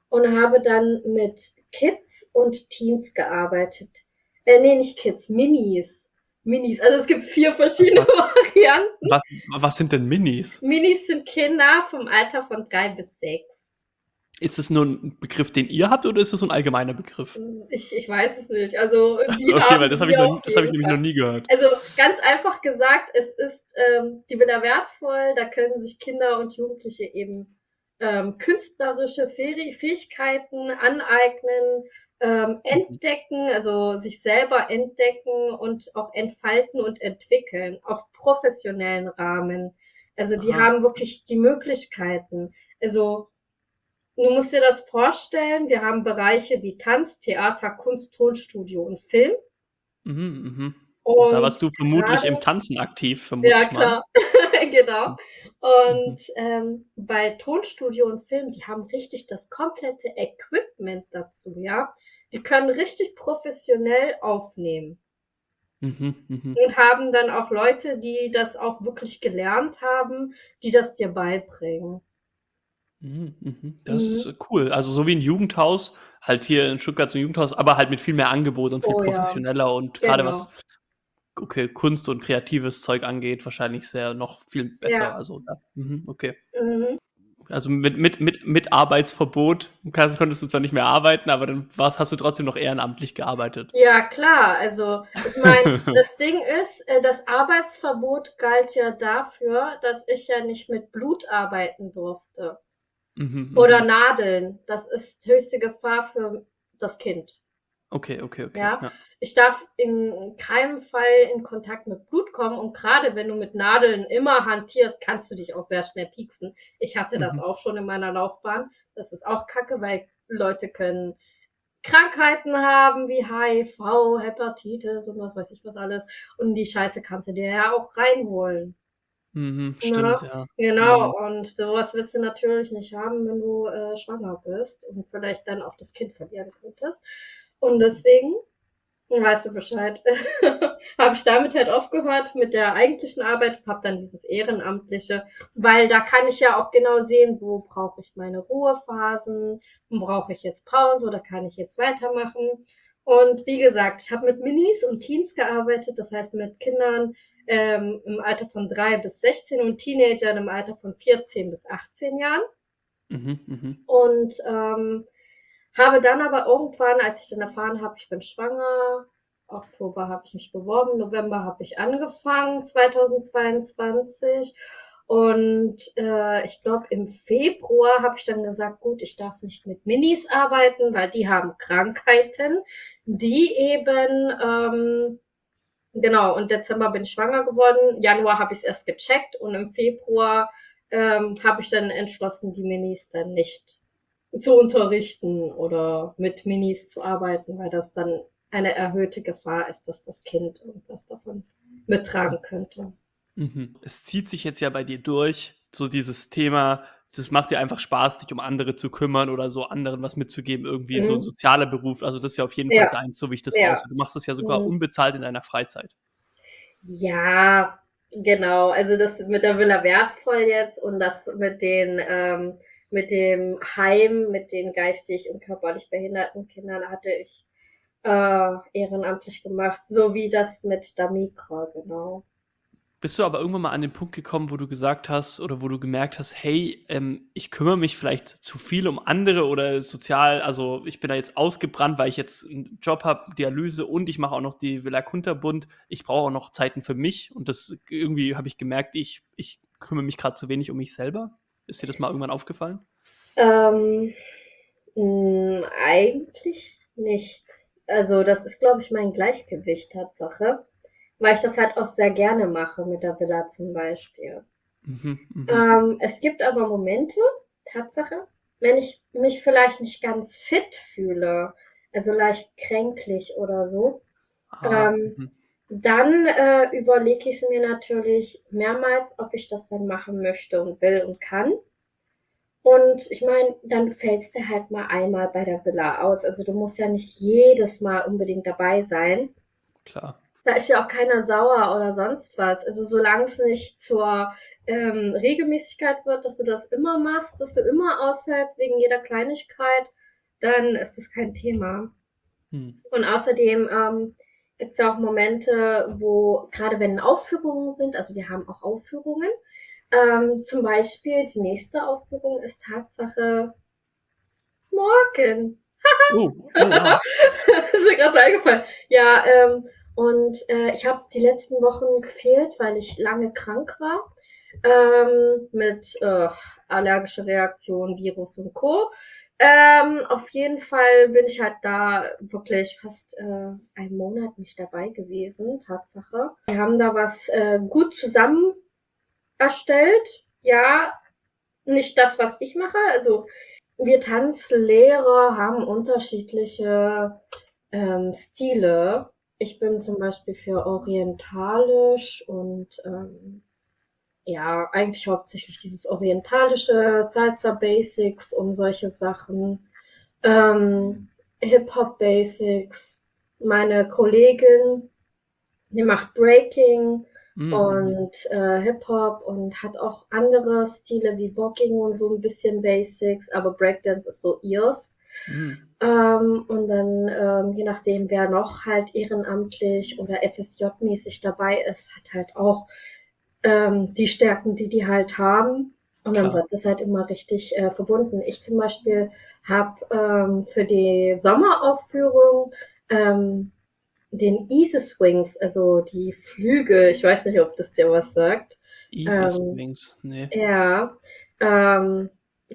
und habe dann mit Kids und Teens gearbeitet. Äh, nee, nicht Kids, Minis. Minis. Also es gibt vier verschiedene Varianten. Was, was sind denn Minis? Minis sind Kinder vom Alter von drei bis sechs. Ist das nur ein Begriff, den ihr habt, oder ist das so ein allgemeiner Begriff? Ich, ich weiß es nicht. Also die Okay, weil das habe ich, noch- das hab ich nämlich noch nie gehört. Also ganz einfach gesagt, es ist ähm, die Villa wertvoll, da können sich Kinder und Jugendliche eben ähm, künstlerische Fäh- Fähigkeiten aneignen, ähm, entdecken, also sich selber entdecken und auch entfalten und entwickeln auf professionellen Rahmen. Also die Aha. haben wirklich die Möglichkeiten. Also du musst dir das vorstellen, wir haben Bereiche wie Tanz, Theater, Kunst, Tonstudio und Film. Mhm, mhm. Und da warst du vermutlich gerade- im Tanzen aktiv, vermute Ja, klar. genau. Und Mhm. ähm, bei Tonstudio und Film, die haben richtig das komplette Equipment dazu, ja. Die können richtig professionell aufnehmen Mhm, mhm. und haben dann auch Leute, die das auch wirklich gelernt haben, die das dir beibringen. Mhm, mhm. Das Mhm. ist äh, cool. Also so wie ein Jugendhaus, halt hier in Stuttgart so ein Jugendhaus, aber halt mit viel mehr Angebot und viel Oh ja. professioneller und gerade Genau. was okay, Kunst und kreatives Zeug angeht, wahrscheinlich sehr noch viel besser. Ja. Also da, mhm, okay. Mhm. Also mit, mit, mit, mit Arbeitsverbot kannst, konntest du zwar nicht mehr arbeiten, aber dann warst, hast du trotzdem noch ehrenamtlich gearbeitet. Ja, klar. Also, ich meine, das Ding ist, äh, das Arbeitsverbot galt ja dafür, dass ich ja nicht mit Blut arbeiten durfte. Mhm, mhm. Oder Nadeln. Das ist höchste Gefahr für das Kind. Okay, okay, okay. Ja? ja? Ich darf in keinem Fall in Kontakt mit Blut kommen und gerade wenn du mit Nadeln immer hantierst, kannst du dich auch sehr schnell pieksen. Ich hatte das mhm. auch schon in meiner Laufbahn. Das ist auch kacke, weil Leute können Krankheiten haben wie HIV, Hepatitis und was weiß ich was alles. Und die Scheiße kannst du dir ja auch reinholen. Mhm, stimmt, ja. Genau, ja. und sowas willst du natürlich nicht haben, wenn du äh, schwanger bist und vielleicht dann auch das Kind verlieren könntest. Und deswegen, weißt du Bescheid, habe ich damit halt aufgehört mit der eigentlichen Arbeit, habe dann dieses Ehrenamtliche, weil da kann ich ja auch genau sehen, wo brauche ich meine Ruhephasen, wo brauche ich jetzt Pause oder kann ich jetzt weitermachen. Und wie gesagt, ich habe mit Minis und Teens gearbeitet, das heißt mit Kindern ähm, im Alter von drei bis 16 und Teenagern im Alter von 14 bis 18 Jahren. Mhm, mh. Und ähm, habe dann aber irgendwann, als ich dann erfahren habe, ich bin schwanger, Oktober habe ich mich beworben, November habe ich angefangen, 2022. Und äh, ich glaube, im Februar habe ich dann gesagt, gut, ich darf nicht mit Minis arbeiten, weil die haben Krankheiten, die eben, ähm, genau, und Dezember bin ich schwanger geworden, Januar habe ich es erst gecheckt und im Februar ähm, habe ich dann entschlossen, die Minis dann nicht zu unterrichten oder mit Minis zu arbeiten, weil das dann eine erhöhte Gefahr ist, dass das Kind irgendwas davon mittragen könnte. Mhm. Es zieht sich jetzt ja bei dir durch, so dieses Thema, das macht dir einfach Spaß, dich um andere zu kümmern oder so anderen was mitzugeben, irgendwie mhm. so ein sozialer Beruf. Also das ist ja auf jeden ja. Fall deins, so wie ich das ja. Du machst das ja sogar mhm. unbezahlt in deiner Freizeit. Ja, genau. Also das mit der Villa wertvoll jetzt und das mit den ähm, mit dem Heim, mit den geistig und körperlich behinderten Kindern hatte ich äh, ehrenamtlich gemacht, so wie das mit Damikra, genau. Bist du aber irgendwann mal an den Punkt gekommen, wo du gesagt hast oder wo du gemerkt hast, hey, ähm, ich kümmere mich vielleicht zu viel um andere oder sozial, also ich bin da jetzt ausgebrannt, weil ich jetzt einen Job habe, Dialyse und ich mache auch noch die Villa Kunterbund. Ich brauche auch noch Zeiten für mich und das irgendwie habe ich gemerkt, ich, ich kümmere mich gerade zu wenig um mich selber. Ist dir das mal irgendwann aufgefallen? Ähm, mh, eigentlich nicht. Also das ist, glaube ich, mein Gleichgewicht Tatsache, weil ich das halt auch sehr gerne mache mit der Villa zum Beispiel. Mhm, mh. ähm, es gibt aber Momente, Tatsache, wenn ich mich vielleicht nicht ganz fit fühle, also leicht kränklich oder so, ah, ähm, mhm. Dann äh, überlege ich es mir natürlich mehrmals, ob ich das dann machen möchte und will und kann. Und ich meine, dann fällst du halt mal einmal bei der Villa aus. Also du musst ja nicht jedes Mal unbedingt dabei sein. Klar. Da ist ja auch keiner sauer oder sonst was. Also solange es nicht zur ähm, Regelmäßigkeit wird, dass du das immer machst, dass du immer ausfällst wegen jeder Kleinigkeit, dann ist das kein Thema. Hm. Und außerdem ähm, gibt es ja auch Momente, wo, gerade wenn Aufführungen sind, also wir haben auch Aufführungen, ähm, zum Beispiel die nächste Aufführung ist Tatsache morgen. oh, oh, wow. das ist mir gerade so eingefallen. Ja, ähm, und äh, ich habe die letzten Wochen gefehlt, weil ich lange krank war. Ähm, mit äh, allergische Reaktion, Virus und Co. Ähm, auf jeden Fall bin ich halt da wirklich fast äh, einen Monat nicht dabei gewesen, Tatsache. Wir haben da was äh, gut zusammen erstellt. Ja, nicht das, was ich mache. Also wir Tanzlehrer haben unterschiedliche ähm, Stile. Ich bin zum Beispiel für orientalisch und ähm, ja, eigentlich hauptsächlich dieses orientalische, Salsa Basics und solche Sachen, ähm, Hip-Hop Basics. Meine Kollegin, die macht Breaking mhm. und äh, Hip-Hop und hat auch andere Stile wie Walking und so ein bisschen Basics, aber Breakdance ist so ihrs. Mhm. Ähm, und dann, ähm, je nachdem, wer noch halt ehrenamtlich oder FSJ-mäßig dabei ist, hat halt auch ähm, die Stärken, die die halt haben. Und dann Klar. wird das halt immer richtig äh, verbunden. Ich zum Beispiel habe ähm, für die Sommeraufführung ähm, den Isis Wings, also die Flügel, ich weiß nicht, ob das dir was sagt. Easy Ähm, Wings. Nee. Ja, ähm,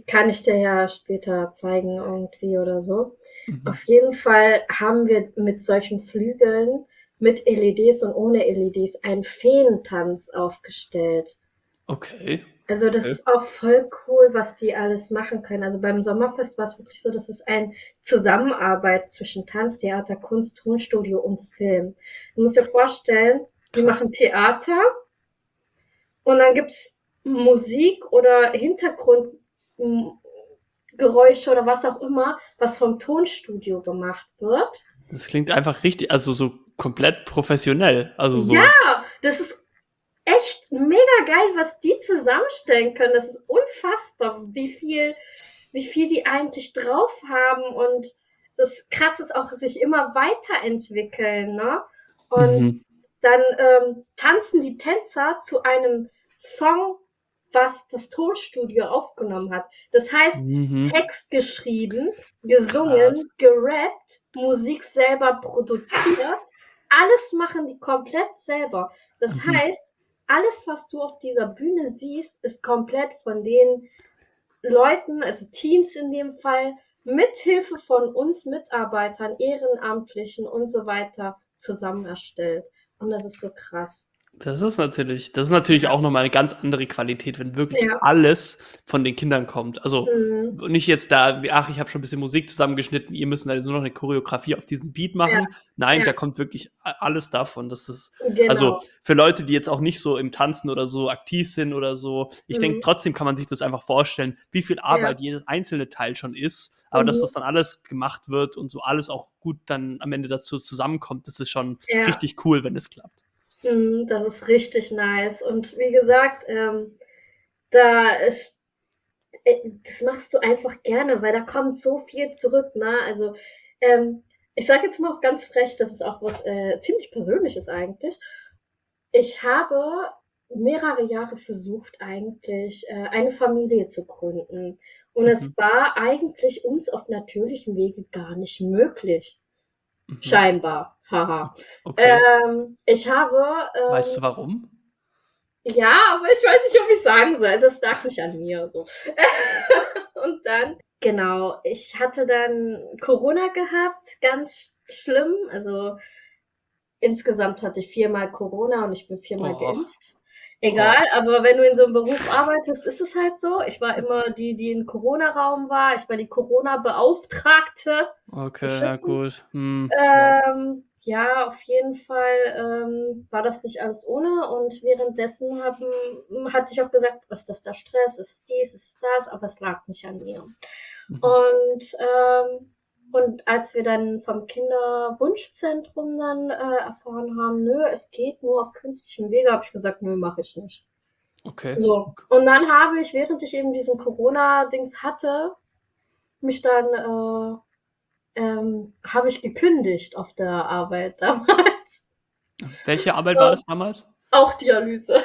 kann ich dir ja später zeigen irgendwie oder so. Mhm. Auf jeden Fall haben wir mit solchen Flügeln, mit LEDs und ohne LEDs, einen Feentanz aufgestellt. Okay. Also das Okay. ist auch voll cool, was die alles machen können. Also beim Sommerfest war es wirklich so, dass es eine Zusammenarbeit zwischen Tanztheater, Kunst, Tonstudio und Film. Du musst dir vorstellen, die machen Theater und dann gibt's Musik oder Hintergrundgeräusche oder was auch immer, was vom Tonstudio gemacht wird. Das klingt einfach richtig, also so komplett professionell. Also so. Ja, das ist echt mega geil, was die zusammenstellen können. Das ist unfassbar, wie viel, wie viel die eigentlich drauf haben und das krass ist auch, sich immer weiterentwickeln, ne? Und Mhm. dann ähm, tanzen die Tänzer zu einem Song, was das Tonstudio aufgenommen hat. Das heißt, Mhm. Text geschrieben, gesungen, Krass. gerappt, Musik selber produziert. Alles machen die komplett selber. Das Mhm. heißt, alles, was du auf dieser Bühne siehst, ist komplett von den Leuten, also Teens in dem Fall, mit Hilfe von uns Mitarbeitern, Ehrenamtlichen und so weiter zusammen erstellt. Und das ist so krass. Das ist natürlich, das ist natürlich auch nochmal eine ganz andere Qualität, wenn wirklich Ja. alles von den Kindern kommt. Also Mhm. nicht jetzt da, ach, ich habe schon ein bisschen Musik zusammengeschnitten, ihr müsst also nur noch eine Choreografie auf diesen Beat machen. Nein, Ja. da kommt wirklich alles davon. Das ist, Genau. also für Leute, die jetzt auch nicht so im Tanzen oder so aktiv sind oder so, ich denke, Mhm. trotzdem kann man sich das einfach vorstellen, wie viel Arbeit jedes einzelne Teil schon ist. Aber dass Mhm. das dann alles gemacht wird und so alles auch gut dann am Ende dazu zusammenkommt, das ist schon Ja. richtig cool, wenn es klappt. Mhm, Das ist richtig nice. Und wie gesagt, ähm, da ist, äh, das machst du einfach gerne, weil da kommt so viel zurück, ne? Also, ähm, ich sage jetzt mal auch ganz frech, das ist auch was äh, ziemlich Persönliches eigentlich. Ich habe mehrere Jahre versucht, eigentlich äh, eine Familie zu gründen. Und es Mhm. war eigentlich uns auf natürlichem Wege gar nicht möglich. Mhm. Scheinbar. Haha. Okay. Ähm, ich habe. Ähm, weißt du warum? ja, aber ich weiß nicht, ob ich sagen soll. Also es lag nicht an mir. So. Und dann, genau, ich hatte dann Corona gehabt, ganz schlimm. Also insgesamt hatte ich viermal Corona und ich bin viermal Oh. geimpft. Egal, aber wenn du in so einem Beruf arbeitest, ist es halt so. Ich war immer die, die im Corona-Raum war. Ich war die Corona-Beauftragte. Okay, ja gut. Hm. Ähm, ja, auf jeden Fall ähm, war das nicht alles ohne und währenddessen haben, hatte ich auch gesagt, ist das der Stress, ist es dies, ist es das, aber es lag nicht an mir. Mhm. Und, ähm, und als wir dann vom Kinderwunschzentrum dann äh, erfahren haben, nö, es geht nur auf künstlichem Wege, habe ich gesagt, nö, mache ich nicht. Okay. So. Und dann habe ich, während ich eben diesen Corona-Dings hatte, mich dann, äh, ähm, habe ich gekündigt auf der Arbeit damals. Welche Arbeit war das damals? Auch Dialyse.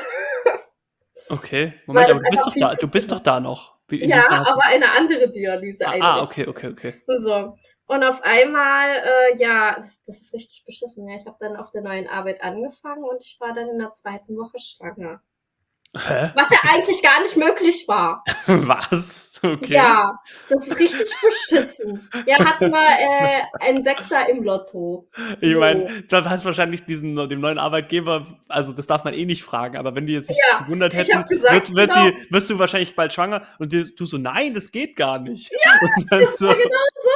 Okay, Moment, aber du bist doch da, du bist doch da noch. Wie- Ja, aber eine andere Dialyse ah, eigentlich. ah, okay, okay, okay. So. Und auf einmal, äh, ja, das, das ist richtig beschissen. Ja. Ich habe dann auf der neuen Arbeit angefangen und ich war dann in der zweiten Woche schwanger. Hä? Was ja eigentlich gar nicht möglich war. Was? Okay. Ja, das ist richtig beschissen. Ja, hatten wir äh, einen Sechser im Lotto. Ich So. meine, du hast wahrscheinlich diesen dem neuen Arbeitgeber, also das darf man eh nicht fragen, aber wenn die jetzt nicht Ja, gewundert hätten, gesagt, wird, wird genau. die, wirst du wahrscheinlich bald schwanger und du, so, nein, das geht gar nicht. Ja, Das so, war genau so.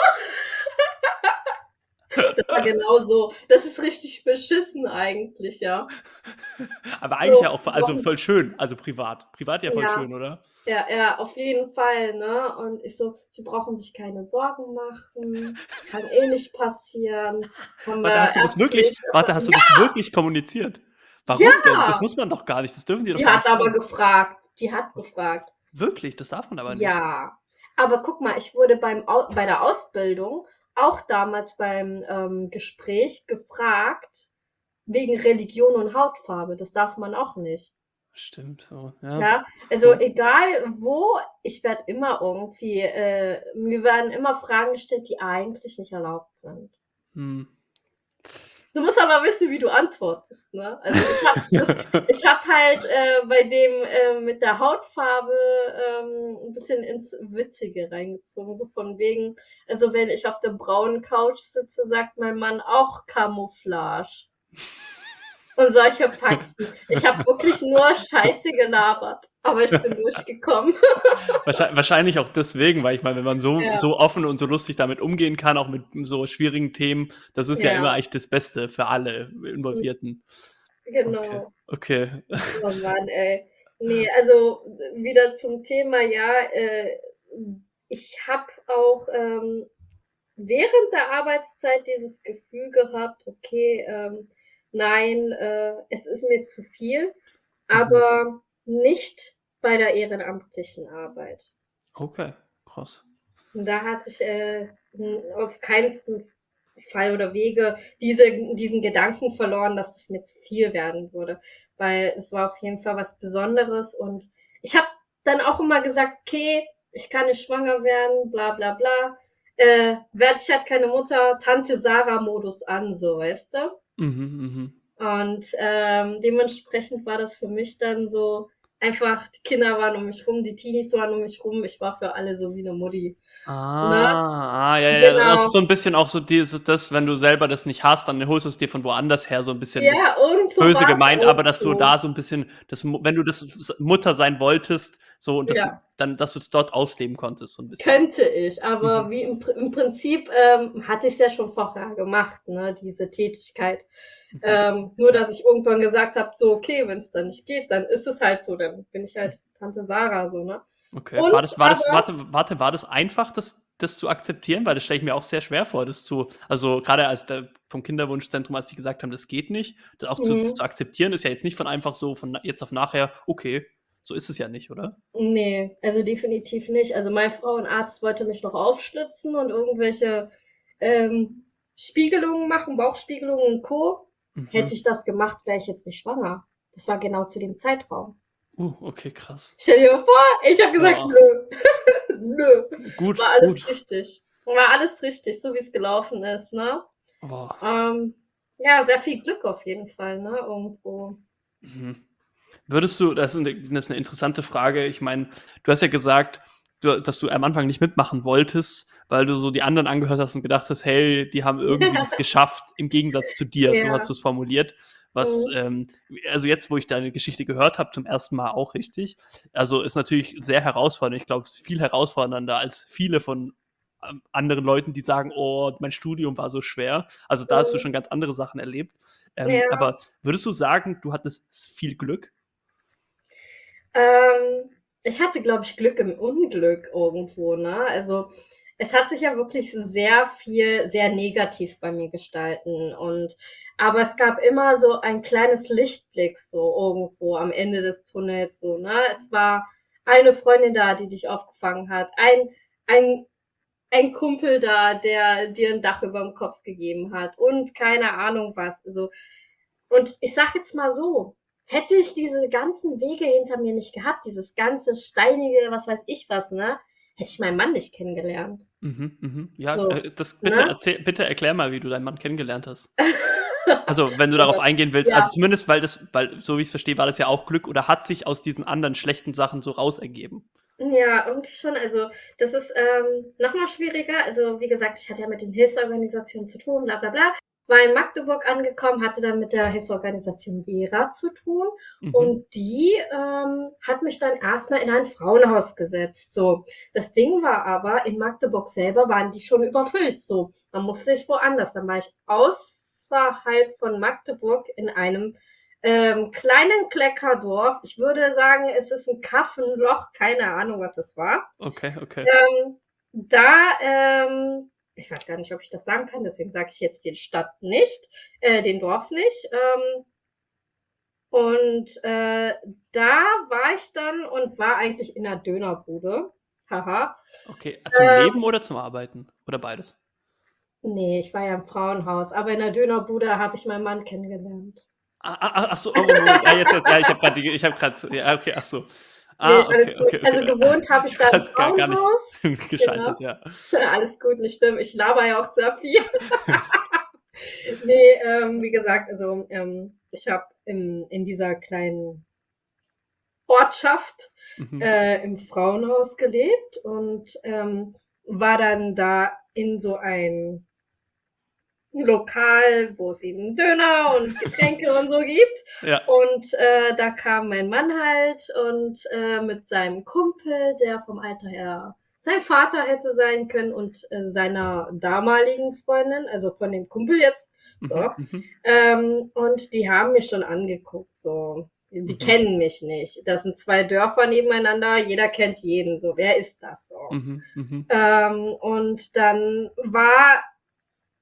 Das war genau so. Das ist richtig beschissen eigentlich, ja. aber eigentlich so, ja auch, also voll schön, also privat. Privat ja voll Ja. schön, oder? Ja, ja, auf jeden Fall, ne? Und ich so, sie brauchen sich keine Sorgen machen, kann eh nicht passieren. Warte, hast du das wirklich, warte, hast du das wirklich kommuniziert? Warum Ja. denn? Das muss man doch gar nicht, das dürfen die doch Die gar hat nicht. aber machen. gefragt. Die hat gefragt. Wirklich, das darf man aber nicht. Ja. Aber guck mal, ich wurde beim bei der Ausbildung auch damals beim ähm, Gespräch gefragt wegen Religion und Hautfarbe. Das darf man auch nicht. Stimmt, so, ja. Ja, also egal wo, ich werde immer irgendwie, äh, mir werden immer Fragen gestellt, die eigentlich nicht erlaubt sind. Hm. Du musst aber wissen, wie du antwortest, ne? Also ich habe hab halt äh, bei dem äh, mit der Hautfarbe ähm, ein bisschen ins Witzige reingezogen, so von wegen, also wenn ich auf der braunen Couch sitze, sagt mein Mann auch Camouflage. Und solche Faxen. Ich habe wirklich nur Scheiße gelabert. Aber ich bin durchgekommen. Wahrscheinlich auch deswegen, weil ich meine, wenn man so, ja. so offen und so lustig damit umgehen kann, auch mit so schwierigen Themen, das ist ja, ja immer eigentlich das Beste für alle Involvierten. Genau. Okay. okay. Oh Mann, ey. Nee, also wieder zum Thema, ja, äh, ich habe auch ähm, während der Arbeitszeit dieses Gefühl gehabt, okay, ähm, nein, äh, es ist mir zu viel, mhm. aber nicht bei der ehrenamtlichen Arbeit. Okay, krass. Und da hatte ich äh, auf keinsten Fall oder Wege diese, diesen Gedanken verloren, dass das mir zu viel werden würde. Weil es war auf jeden Fall was Besonderes und ich habe dann auch immer gesagt, okay, ich kann nicht schwanger werden, bla bla bla. Äh, werde ich halt keine Mutter, Tante Sarah-Modus an, so weißt du? Mhm, mh. Und ähm, dementsprechend war das für mich dann so, einfach, die Kinder waren um mich rum, die Teenies waren um mich rum, ich war für alle so wie eine Mutti. Ah, ne? ah ja, ja, genau. das ist so ein bisschen auch so dieses, das, wenn du selber das nicht hast, dann holst du es dir von woanders her, so ein bisschen ja, böse gemeint, aber dass du da so ein bisschen, das, wenn du das Mutter sein wolltest, so und das, ja. dann, dass du es dort ausleben konntest, so ein bisschen. Könnte ich, aber mhm. wie im, im Prinzip ähm, hatte ich es ja schon vorher gemacht, ne, diese Tätigkeit. Ähm, nur, dass ich irgendwann gesagt habe, so, okay, wenn es dann nicht geht, dann ist es halt so, dann bin ich halt Tante Sarah, so, ne? Okay. Und, war das, war das, warte, warte, war das einfach, das, das zu akzeptieren? Weil das stelle ich mir auch sehr schwer vor, das zu, also gerade als der, vom Kinderwunschzentrum, als die gesagt haben, das geht nicht, das auch zu, das mhm. zu akzeptieren, ist ja jetzt nicht von einfach so von jetzt auf nachher, okay, so ist es ja nicht, oder? Nee, also definitiv nicht. Also mein Frauenarzt wollte mich noch aufschlitzen und irgendwelche ähm, Spiegelungen machen, Bauchspiegelungen und Co. Mhm. Hätte ich das gemacht, wäre ich jetzt nicht schwanger. Das war genau zu dem Zeitraum. Uh, okay, krass. Stell dir mal vor, ich habe gesagt, oh. nö. nö. Gut. War alles gut. richtig. War alles richtig, so wie es gelaufen ist, ne? Oh. Ähm, ja, sehr viel Glück auf jeden Fall, ne? Irgendwo. Mhm. Würdest du, das ist, eine, das ist eine interessante Frage. Ich meine, du hast ja gesagt, dass du am Anfang nicht mitmachen wolltest, weil du so die anderen angehört hast und gedacht hast, hey, die haben irgendwie es geschafft, im Gegensatz zu dir, ja. so hast du es formuliert. Was, mhm. ähm, also jetzt, wo ich deine Geschichte gehört habe, zum ersten Mal auch richtig. Also ist natürlich sehr herausfordernd. Ich glaube, es ist viel herausfordernder als viele von ähm, anderen Leuten, die sagen, oh, mein Studium war so schwer. Also da mhm. hast du mhm. schon ganz andere Sachen erlebt. Ähm, ja. Aber würdest du sagen, du hattest viel Glück? Ähm, ich hatte, glaube ich, Glück im Unglück irgendwo, ne? Also es hat sich ja wirklich sehr viel, sehr negativ bei mir gestalten. Und aber es gab immer so ein kleines Lichtblick so irgendwo am Ende des Tunnels, so, ne? Es war eine Freundin da, die dich aufgefangen hat, ein, ein, ein Kumpel da, der dir ein Dach über dem Kopf gegeben hat und keine Ahnung was. Also, und ich sag jetzt mal so, hätte ich diese ganzen Wege hinter mir nicht gehabt, dieses ganze steinige, was weiß ich was, ne, hätte ich meinen Mann nicht kennengelernt. Mhm, mhm. Ja, so, äh, das bitte, ne? erzähl, bitte erklär mal, wie du deinen Mann kennengelernt hast. also, wenn du darauf eingehen willst, ja. also zumindest, weil das, weil, so wie ich es verstehe, war das ja auch Glück oder hat sich aus diesen anderen schlechten Sachen so raus ergeben? Ja, irgendwie schon. Also, das ist ähm, nochmal schwieriger. Also, wie gesagt, ich hatte ja mit den Hilfsorganisationen zu tun, bla bla bla war in Magdeburg angekommen, hatte dann mit der Hilfsorganisation Vera zu tun mhm. und die ähm, hat mich dann erstmal in ein Frauenhaus gesetzt. So, das Ding war aber, in Magdeburg selber waren die schon überfüllt. So, dann musste ich woanders. Dann war ich außerhalb von Magdeburg in einem ähm, kleinen Kleckerdorf. Ich würde sagen, es ist ein Kaffenloch, keine Ahnung, was das war. Okay, okay. Ähm, da ähm, ich weiß gar nicht, ob ich das sagen kann, deswegen sage ich jetzt den Stadt nicht, äh, den Dorf nicht. Ähm, und äh, da war ich dann und war eigentlich in einer Dönerbude. Haha. Okay, zum ähm, Leben oder zum Arbeiten? Oder beides? Nee, ich war ja im Frauenhaus, aber in der Dönerbude habe ich meinen Mann kennengelernt. Ah, ah, ah, ach so, oh, Moment, ah, jetzt, jetzt, ja, ich habe gerade, ich habe gerade, ja, okay, ach so. Ah, Nee, okay, alles gut. okay, okay. Also gewohnt habe ich da im Grad gar, Frauenhaus. nicht geschaltet, ja. Alles gut, nicht schlimm. Ich laber ja auch sehr viel. nee, ähm, wie gesagt, also ähm, ich habe in dieser kleinen Ortschaft Mhm. äh, im Frauenhaus gelebt und ähm, war dann da in so ein Lokal, wo es eben Döner und Getränke und so gibt. Ja. Und äh, da kam mein Mann halt und äh, mit seinem Kumpel, der vom Alter her sein Vater hätte sein können und äh, seiner damaligen Freundin, also von dem Kumpel jetzt. So. Mhm. Mhm. Ähm, und die haben mich schon angeguckt, so. Die Mhm. kennen mich nicht. Das sind zwei Dörfer nebeneinander, jeder kennt jeden, so. Wer ist das so? Mhm. Mhm. Ähm, und dann war,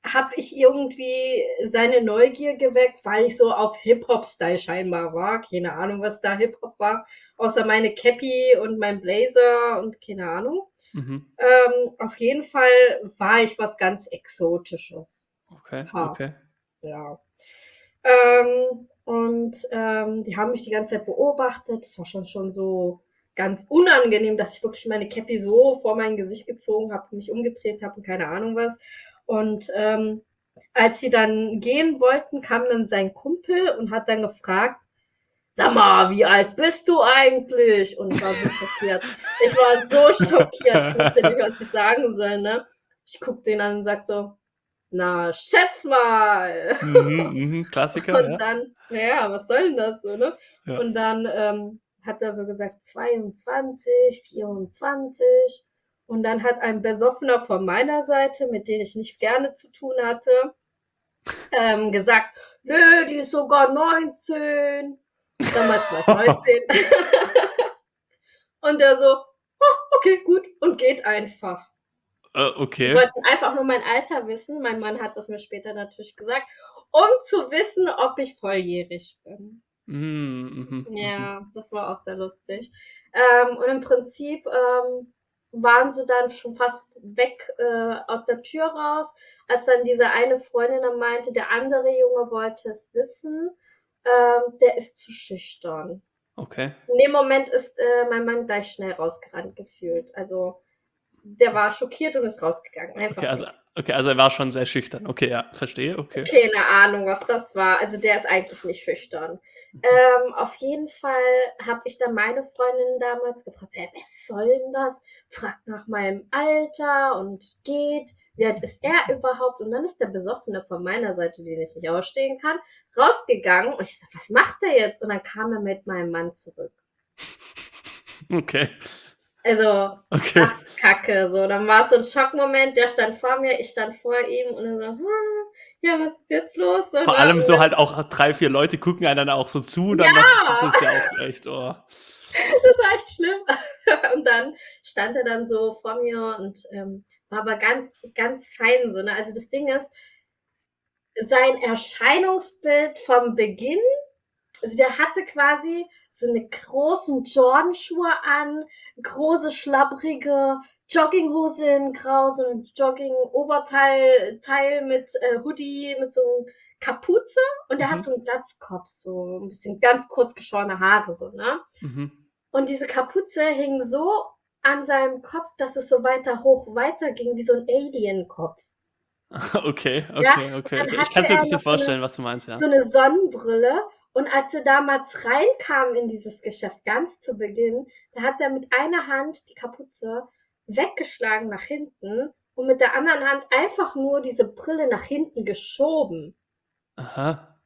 hab ich irgendwie seine Neugier geweckt, weil ich so auf Hip-Hop-Style scheinbar war. Keine Ahnung, was da Hip-Hop war. Außer meine Cappy und mein Blazer und keine Ahnung. Mhm. Ähm, auf jeden Fall war ich was ganz Exotisches. Okay, Ha. okay. Ja. Ähm, und ähm, die haben mich die ganze Zeit beobachtet. Das war schon schon so ganz unangenehm, dass ich wirklich meine Cappy so vor mein Gesicht gezogen habe, mich umgedreht habe und keine Ahnung was. Und ähm, als sie dann gehen wollten, kam dann sein Kumpel und hat dann gefragt, sag mal, wie alt bist du eigentlich? Und ich war so schockiert. Ich war so schockiert. Ich wusste nicht, was ich sagen soll, ne? Ich guck den an und sag so, na, schätz mal. Mhm. Mhm. Klassiker, Und ja. dann, naja, was soll denn das so, ne? Ja. Und dann ähm, hat er so gesagt 22, 24. Und dann hat ein Besoffener von meiner Seite, mit dem ich nicht gerne zu tun hatte, ähm, gesagt, nö, die ist sogar 19. Damals war ich 19. Und der so, oh, okay, gut, und geht einfach. Die okay. wollten einfach nur mein Alter wissen. Mein Mann hat das mir später natürlich gesagt, um zu wissen, ob ich volljährig bin. Mhm. Mhm. Mhm. Ja, das war auch sehr lustig. Ähm, und im Prinzip ähm, waren sie dann schon fast weg äh, aus der Tür raus, als dann diese eine Freundin dann meinte, der andere Junge wollte es wissen. Ähm, der ist zu schüchtern. Okay. In dem Moment ist äh, mein Mann gleich schnell rausgerannt gefühlt. Also der war schockiert und ist rausgegangen. Einfach Okay, also, okay, also er war schon sehr schüchtern. Okay, ja, verstehe, okay. Keine Ahnung, was das war. Also der ist eigentlich nicht schüchtern. Ähm, auf jeden Fall habe ich dann meine Freundin damals gefragt, hey, was soll denn das? Fragt nach meinem Alter und geht. Wie alt ist er überhaupt? Und dann ist der Besoffene von meiner Seite, den ich nicht ausstehen kann, rausgegangen. Und ich so, was macht er jetzt? Und dann kam er mit meinem Mann zurück. Okay, Also, okay. ach, Kacke, so. Dann war es so ein Schockmoment, der stand vor mir, ich stand vor ihm und dann so, "Hm, ja, was ist jetzt los? Und Vor dann- allem so halt auch drei, vier Leute gucken einander auch so zu. Dann Ja. noch, das ist ja auch echt, oh. Das war echt schlimm. Und dann stand er dann so vor mir und ähm, war aber ganz, ganz fein so. Ne? Also das Ding ist, sein Erscheinungsbild vom Beginn, also der hatte quasi so eine großen Jordan-Schuhe an, große, schlabbrige Jogginghose in grau, so ein Jogging-Oberteil Teil mit äh, Hoodie, mit so einem Kapuze und der Mhm. hat so einen Glatzkopf, so ein bisschen ganz kurz geschorene Haare, so, ne? Mhm. Und diese Kapuze hing so an seinem Kopf, dass es so weiter hoch weiterging, wie so ein Alien-Kopf. Okay, Ja, okay, okay. dann okay. Ich kann es mir ein er bisschen noch so eine- vorstellen, was du meinst, ja. So eine Sonnenbrille. Und als er damals reinkam in dieses Geschäft, ganz zu Beginn, da hat er mit einer Hand die Kapuze weggeschlagen nach hinten und mit der anderen Hand einfach nur diese Brille nach hinten geschoben. Aha.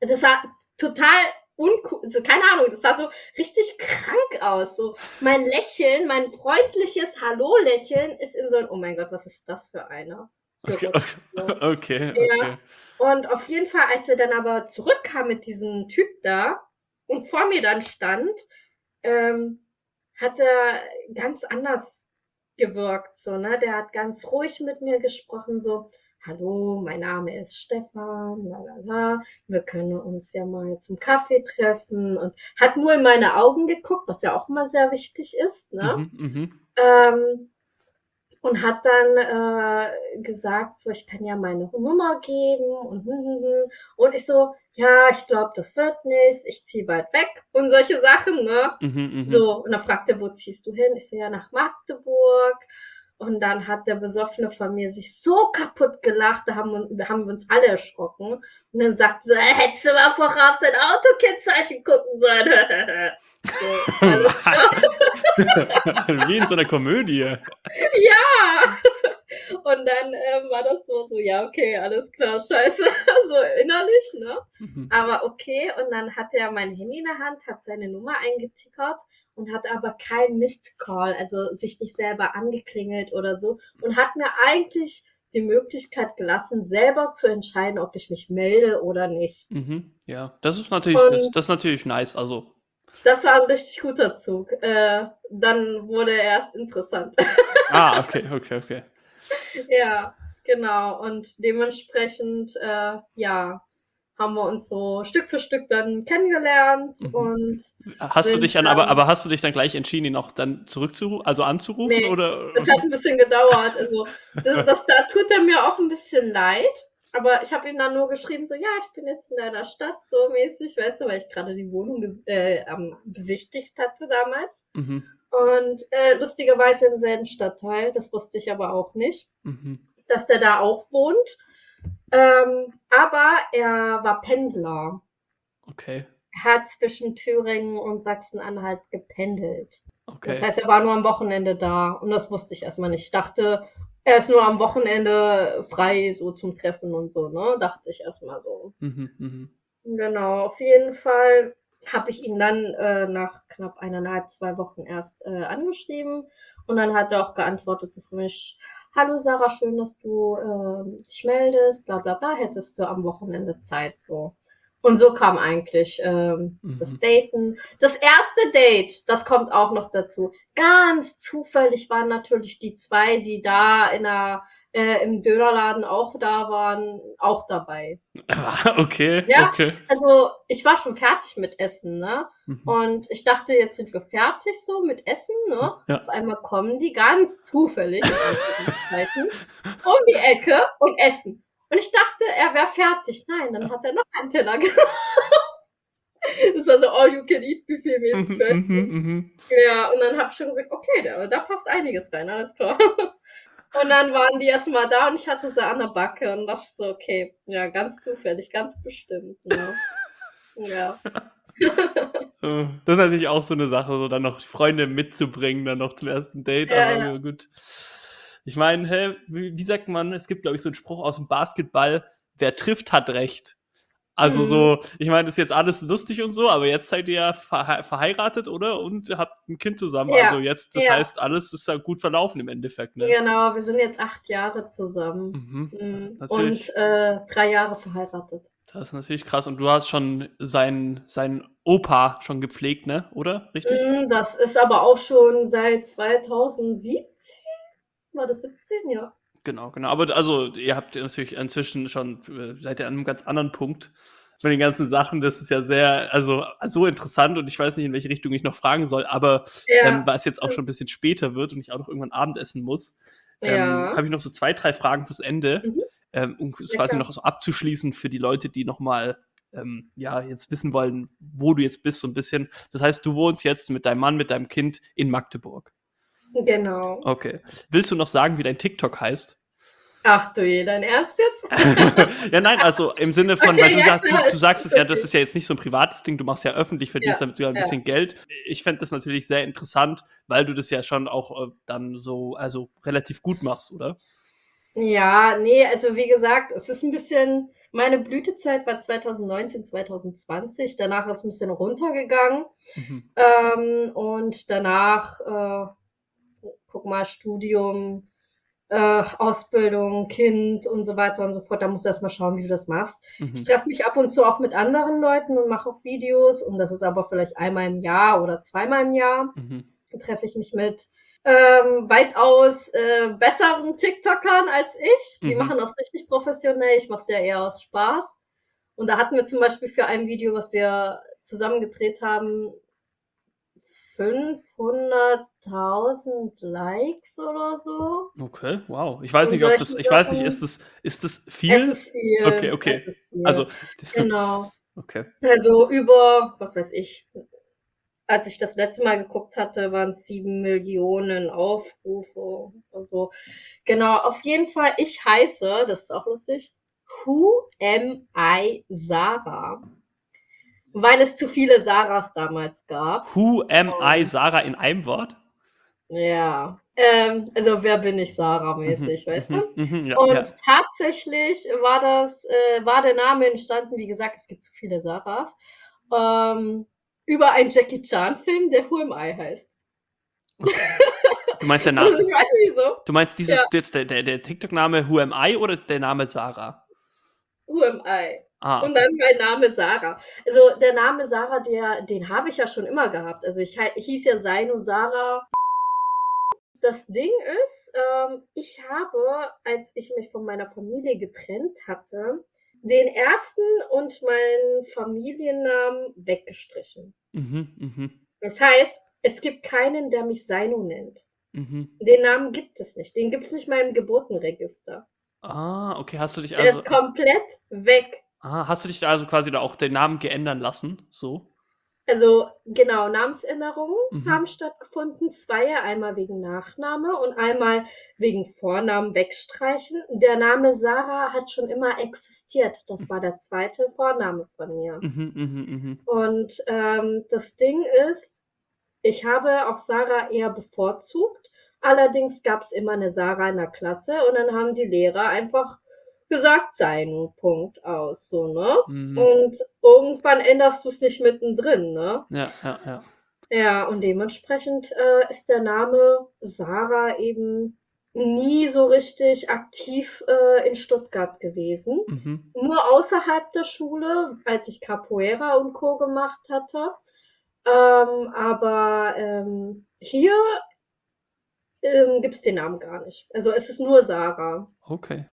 Das sah total uncool, also keine Ahnung, das sah so richtig krank aus. So mein Lächeln, mein freundliches Hallo-Lächeln ist in so ein, oh mein Gott, was ist das für einer? Okay, okay, Ja. okay. Und auf jeden Fall, als er dann aber zurückkam mit diesem Typ da und vor mir dann stand, ähm, hat er ganz anders gewirkt, so, ne? Der hat ganz ruhig mit mir gesprochen, so, hallo, mein Name ist Stefan, la la la, wir können uns ja mal zum Kaffee treffen und hat nur in meine Augen geguckt, was ja auch immer sehr wichtig ist, ne? Mhm, mhm. Ähm, und hat dann äh, gesagt, so ich kann ja meine Nummer geben und hm, hm, hm. und ich so, ja, ich glaube, das wird nichts, ich ziehe bald weg und solche Sachen, ne? Mhm, mhm. So, und dann fragt er, wo ziehst du hin? Ich so, ja, nach Magdeburg. Und dann hat der Besoffene von mir sich so kaputt gelacht, da haben wir, haben wir uns alle erschrocken. Und dann sagt so, äh, hättest du mal vorher auf sein Autokennzeichen gucken sollen. so. Wie in so einer Komödie. ja! Und dann ähm, war das so, so, ja, okay, alles klar, scheiße, so innerlich, ne? Mhm. Aber okay, und dann hat er mein Handy in der Hand, hat seine Nummer eingetickert und hat aber kein Missed Call, also sich nicht selber angeklingelt oder so und hat mir eigentlich die Möglichkeit gelassen, selber zu entscheiden, ob ich mich melde oder nicht. Mhm. Ja, das ist natürlich, das, das ist natürlich nice. Also, Das war ein richtig guter Zug. Äh, dann wurde er erst interessant. ah, okay, okay, okay. Ja, genau. Und dementsprechend, äh, ja, haben wir uns so Stück für Stück dann kennengelernt Mhm. und Hast du dich dann aber, aber hast du dich dann gleich entschieden, ihn auch dann zurückzurufen, also anzurufen Nee, oder? Das hat ein bisschen gedauert. Also, das, das, da tut er mir auch ein bisschen leid. Aber ich habe ihm dann nur geschrieben, so, ja, ich bin jetzt in deiner Stadt, so mäßig, weißt du, weil ich gerade die Wohnung äh, ähm, besichtigt hatte damals. Mhm, Und äh, lustigerweise im selben Stadtteil, das wusste ich aber auch nicht, mhm. dass der da auch wohnt. Ähm, aber er war Pendler. Okay, Er hat zwischen Thüringen und Sachsen-Anhalt gependelt. okay. Das heißt, er war nur am Wochenende da und das wusste ich erstmal nicht. Ich dachte, er ist nur am Wochenende frei, so zum Treffen und so, ne? Dachte ich erstmal so. mhm, mhm. Genau, auf jeden Fall habe ich ihn dann äh, nach knapp eineinhalb, zwei Wochen erst äh, angeschrieben und dann hat er auch geantwortet so für mich, hallo Sarah, schön, dass du ähm, dich meldest, bla bla bla, hättest du am Wochenende Zeit so. Und so kam eigentlich ähm, Mhm. das Daten. Das erste Date, das kommt auch noch dazu. Ganz zufällig waren natürlich die zwei, die da in der, äh, im Dönerladen auch da waren, auch dabei. okay, Ja. okay. Also ich war schon fertig mit Essen, ne? Mhm. Und ich dachte, jetzt sind wir fertig so mit Essen, ne? Ja. Auf einmal kommen die ganz zufällig um die Ecke und essen. Und ich dachte, er wäre fertig. Nein, dann hat er noch einen Teller genommen. Das war so All-You-Can-Eat-Buffet mäßig. Mhm, weißt du? mhm, mhm. Ja, und dann habe ich schon gesagt, okay, da, da passt einiges rein, alles klar. Und dann waren die erstmal da und ich hatte sie an der Backe und dachte so, okay, ja, ganz zufällig, ganz bestimmt. Ne? Ja. Das ist natürlich auch so eine Sache, so dann noch die Freunde mitzubringen, dann noch zum ersten Date. Ja, aber ja. gut. Ich meine, hä, wie, wie sagt man, es gibt, glaube ich, so einen Spruch aus dem Basketball, wer trifft, hat recht. Also Mhm. so, ich meine, das ist jetzt alles lustig und so, aber jetzt seid ihr ja verhe verheiratet, oder? Und habt ein Kind zusammen. Ja, Also jetzt, das ja. heißt, alles ist ja gut verlaufen im Endeffekt, ne? Genau, wir sind jetzt acht Jahre zusammen. Mhm. Mhm. Und äh, drei Jahre verheiratet. das ist natürlich krass. Und du hast schon seinen, seinen Opa schon gepflegt, ne? Oder? Richtig? Mm, Das ist aber auch schon seit 2017. War das 17? Ja. Genau, genau. Aber also, ihr habt ja natürlich inzwischen schon, äh, seid ihr an einem ganz anderen Punkt von den ganzen Sachen. Das ist ja sehr, also so interessant und ich weiß nicht, in welche Richtung ich noch fragen soll, aber Ja. ähm, weil es jetzt auch schon ein bisschen später wird und ich auch noch irgendwann Abendessen muss, ähm, ja. habe ich noch so zwei, drei Fragen fürs Ende, Mhm. ähm, um es Ja, quasi klar. noch so abzuschließen für die Leute, die nochmal ähm, ja, jetzt wissen wollen, wo du jetzt bist, so ein bisschen. Das heißt, du wohnst jetzt mit deinem Mann, mit deinem Kind in Magdeburg. Genau. Okay. Willst du noch sagen, wie dein TikTok heißt? Ach du je, dein Ernst jetzt? ja, nein, also im Sinne von, Okay, weil du, ja, sagst, du, du sagst es ja, das ist ja jetzt nicht so ein privates Ding, du machst ja öffentlich, verdienst Ja, damit sogar ein ja. bisschen Geld. Ich fände das natürlich sehr interessant, weil du das ja schon auch äh, dann so, also relativ gut machst, oder? Ja, nee, also wie gesagt, es ist ein bisschen, meine Blütezeit war 2019, 2020, danach ist es ein bisschen runtergegangen Mhm. ähm, und danach, äh, guck mal, Studium, äh, Ausbildung, Kind und so weiter und so fort, da musst du erst mal schauen, wie du das machst. Ich Mhm. treffe mich ab und zu auch mit anderen Leuten und mache auch Videos und das ist aber vielleicht einmal im Jahr oder zweimal im Jahr. Mhm. Dann treffe ich mich mit ähm, weitaus äh, besseren TikTokern als ich. Die Mhm. machen das richtig professionell. Ich mache es ja eher aus Spaß. Und da hatten wir zum Beispiel für ein Video, was wir zusammen gedreht haben, 500.000 Likes oder so. Okay, wow. Ich weiß Und nicht, ob das, ich weiß nicht, ist das, ist das viel? Es ist viel. Okay, okay. Viel. Also, Genau. Okay. Also über, was weiß ich, als ich das letzte Mal geguckt hatte, waren es sieben Millionen Aufrufe. Also genau, auf jeden Fall, ich heiße, das ist auch lustig, Who am I Sarah? Weil es zu viele Sarahs damals gab. Who am I Sarah in einem Wort? Ja. Ähm, also wer bin ich Sarah mäßig, Mhm, weißt mhm, du? mhm, ja, Und ja. tatsächlich war das, äh, war der Name entstanden, wie gesagt, es gibt zu viele Sarahs, ähm, über einen Jackie Chan-Film, der Who Am I heißt. Du meinst der Also Name? ich weiß nicht wieso. Du meinst dieses Ja. jetzt der, der, der TikTok-Name Who am I oder der Name Sarah? Who Am I? Ah, Und dann mein Name Sarah. Also der Name Sarah, der, den habe ich ja schon immer gehabt. Also ich hieß ja Seino Sarah. Das Ding ist, ähm, ich habe, als ich mich von meiner Familie getrennt hatte, den ersten und meinen Familiennamen weggestrichen. mhm, mhm, Das heißt, es gibt keinen, der mich Seino nennt. mhm. Den Namen gibt es nicht. Den gibt es nicht mal im Geburtenregister. Ah, okay, hast du dich Der also, ist komplett weg. Ah, hast du dich da also quasi da auch den Namen geändern lassen? So? Also genau, Namensänderungen Mhm. haben stattgefunden. Zwei, einmal wegen Nachname und einmal wegen Vornamen wegstreichen. Der Name Sarah hat schon immer existiert. Das war der zweite Vorname von mir. Mhm, mhm, mhm. Und ähm, das Ding ist, ich habe auch Sarah eher bevorzugt. Allerdings gab es immer eine Sarah in der Klasse und dann haben die Lehrer einfach gesagt, sein Punkt aus, so, ne? Mhm. Und irgendwann änderst du es nicht mittendrin, ne? Ja, ja, ja. Ja, und dementsprechend äh, ist der Name Sarah eben nie so richtig aktiv äh, in Stuttgart gewesen. Mhm. Nur außerhalb der Schule, als ich Capoeira und Co. gemacht hatte. Ähm, aber ähm, hier ähm, gibt's den Namen gar nicht. Also es ist nur Sarah. Okay.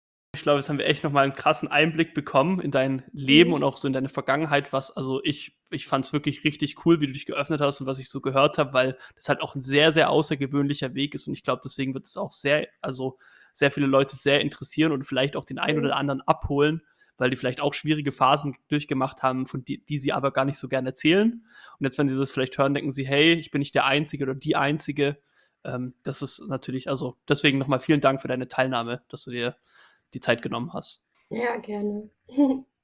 Ich glaube, jetzt haben wir echt nochmal einen krassen Einblick bekommen in dein Leben Mhm. und auch so in deine Vergangenheit, was, also ich, ich fand es wirklich richtig cool, wie du dich geöffnet hast und was ich so gehört habe, weil das halt auch ein sehr, sehr außergewöhnlicher Weg ist und ich glaube, deswegen wird es auch sehr, also sehr viele Leute sehr interessieren und vielleicht auch den einen Mhm. oder anderen abholen, weil die vielleicht auch schwierige Phasen durchgemacht haben, von die, die sie aber gar nicht so gerne erzählen. Und jetzt, wenn sie das vielleicht hören, denken sie, hey, ich bin nicht der Einzige oder die Einzige. Ähm, das ist natürlich, also deswegen nochmal vielen Dank für deine Teilnahme, dass du dir die Zeit genommen hast. Ja, gerne.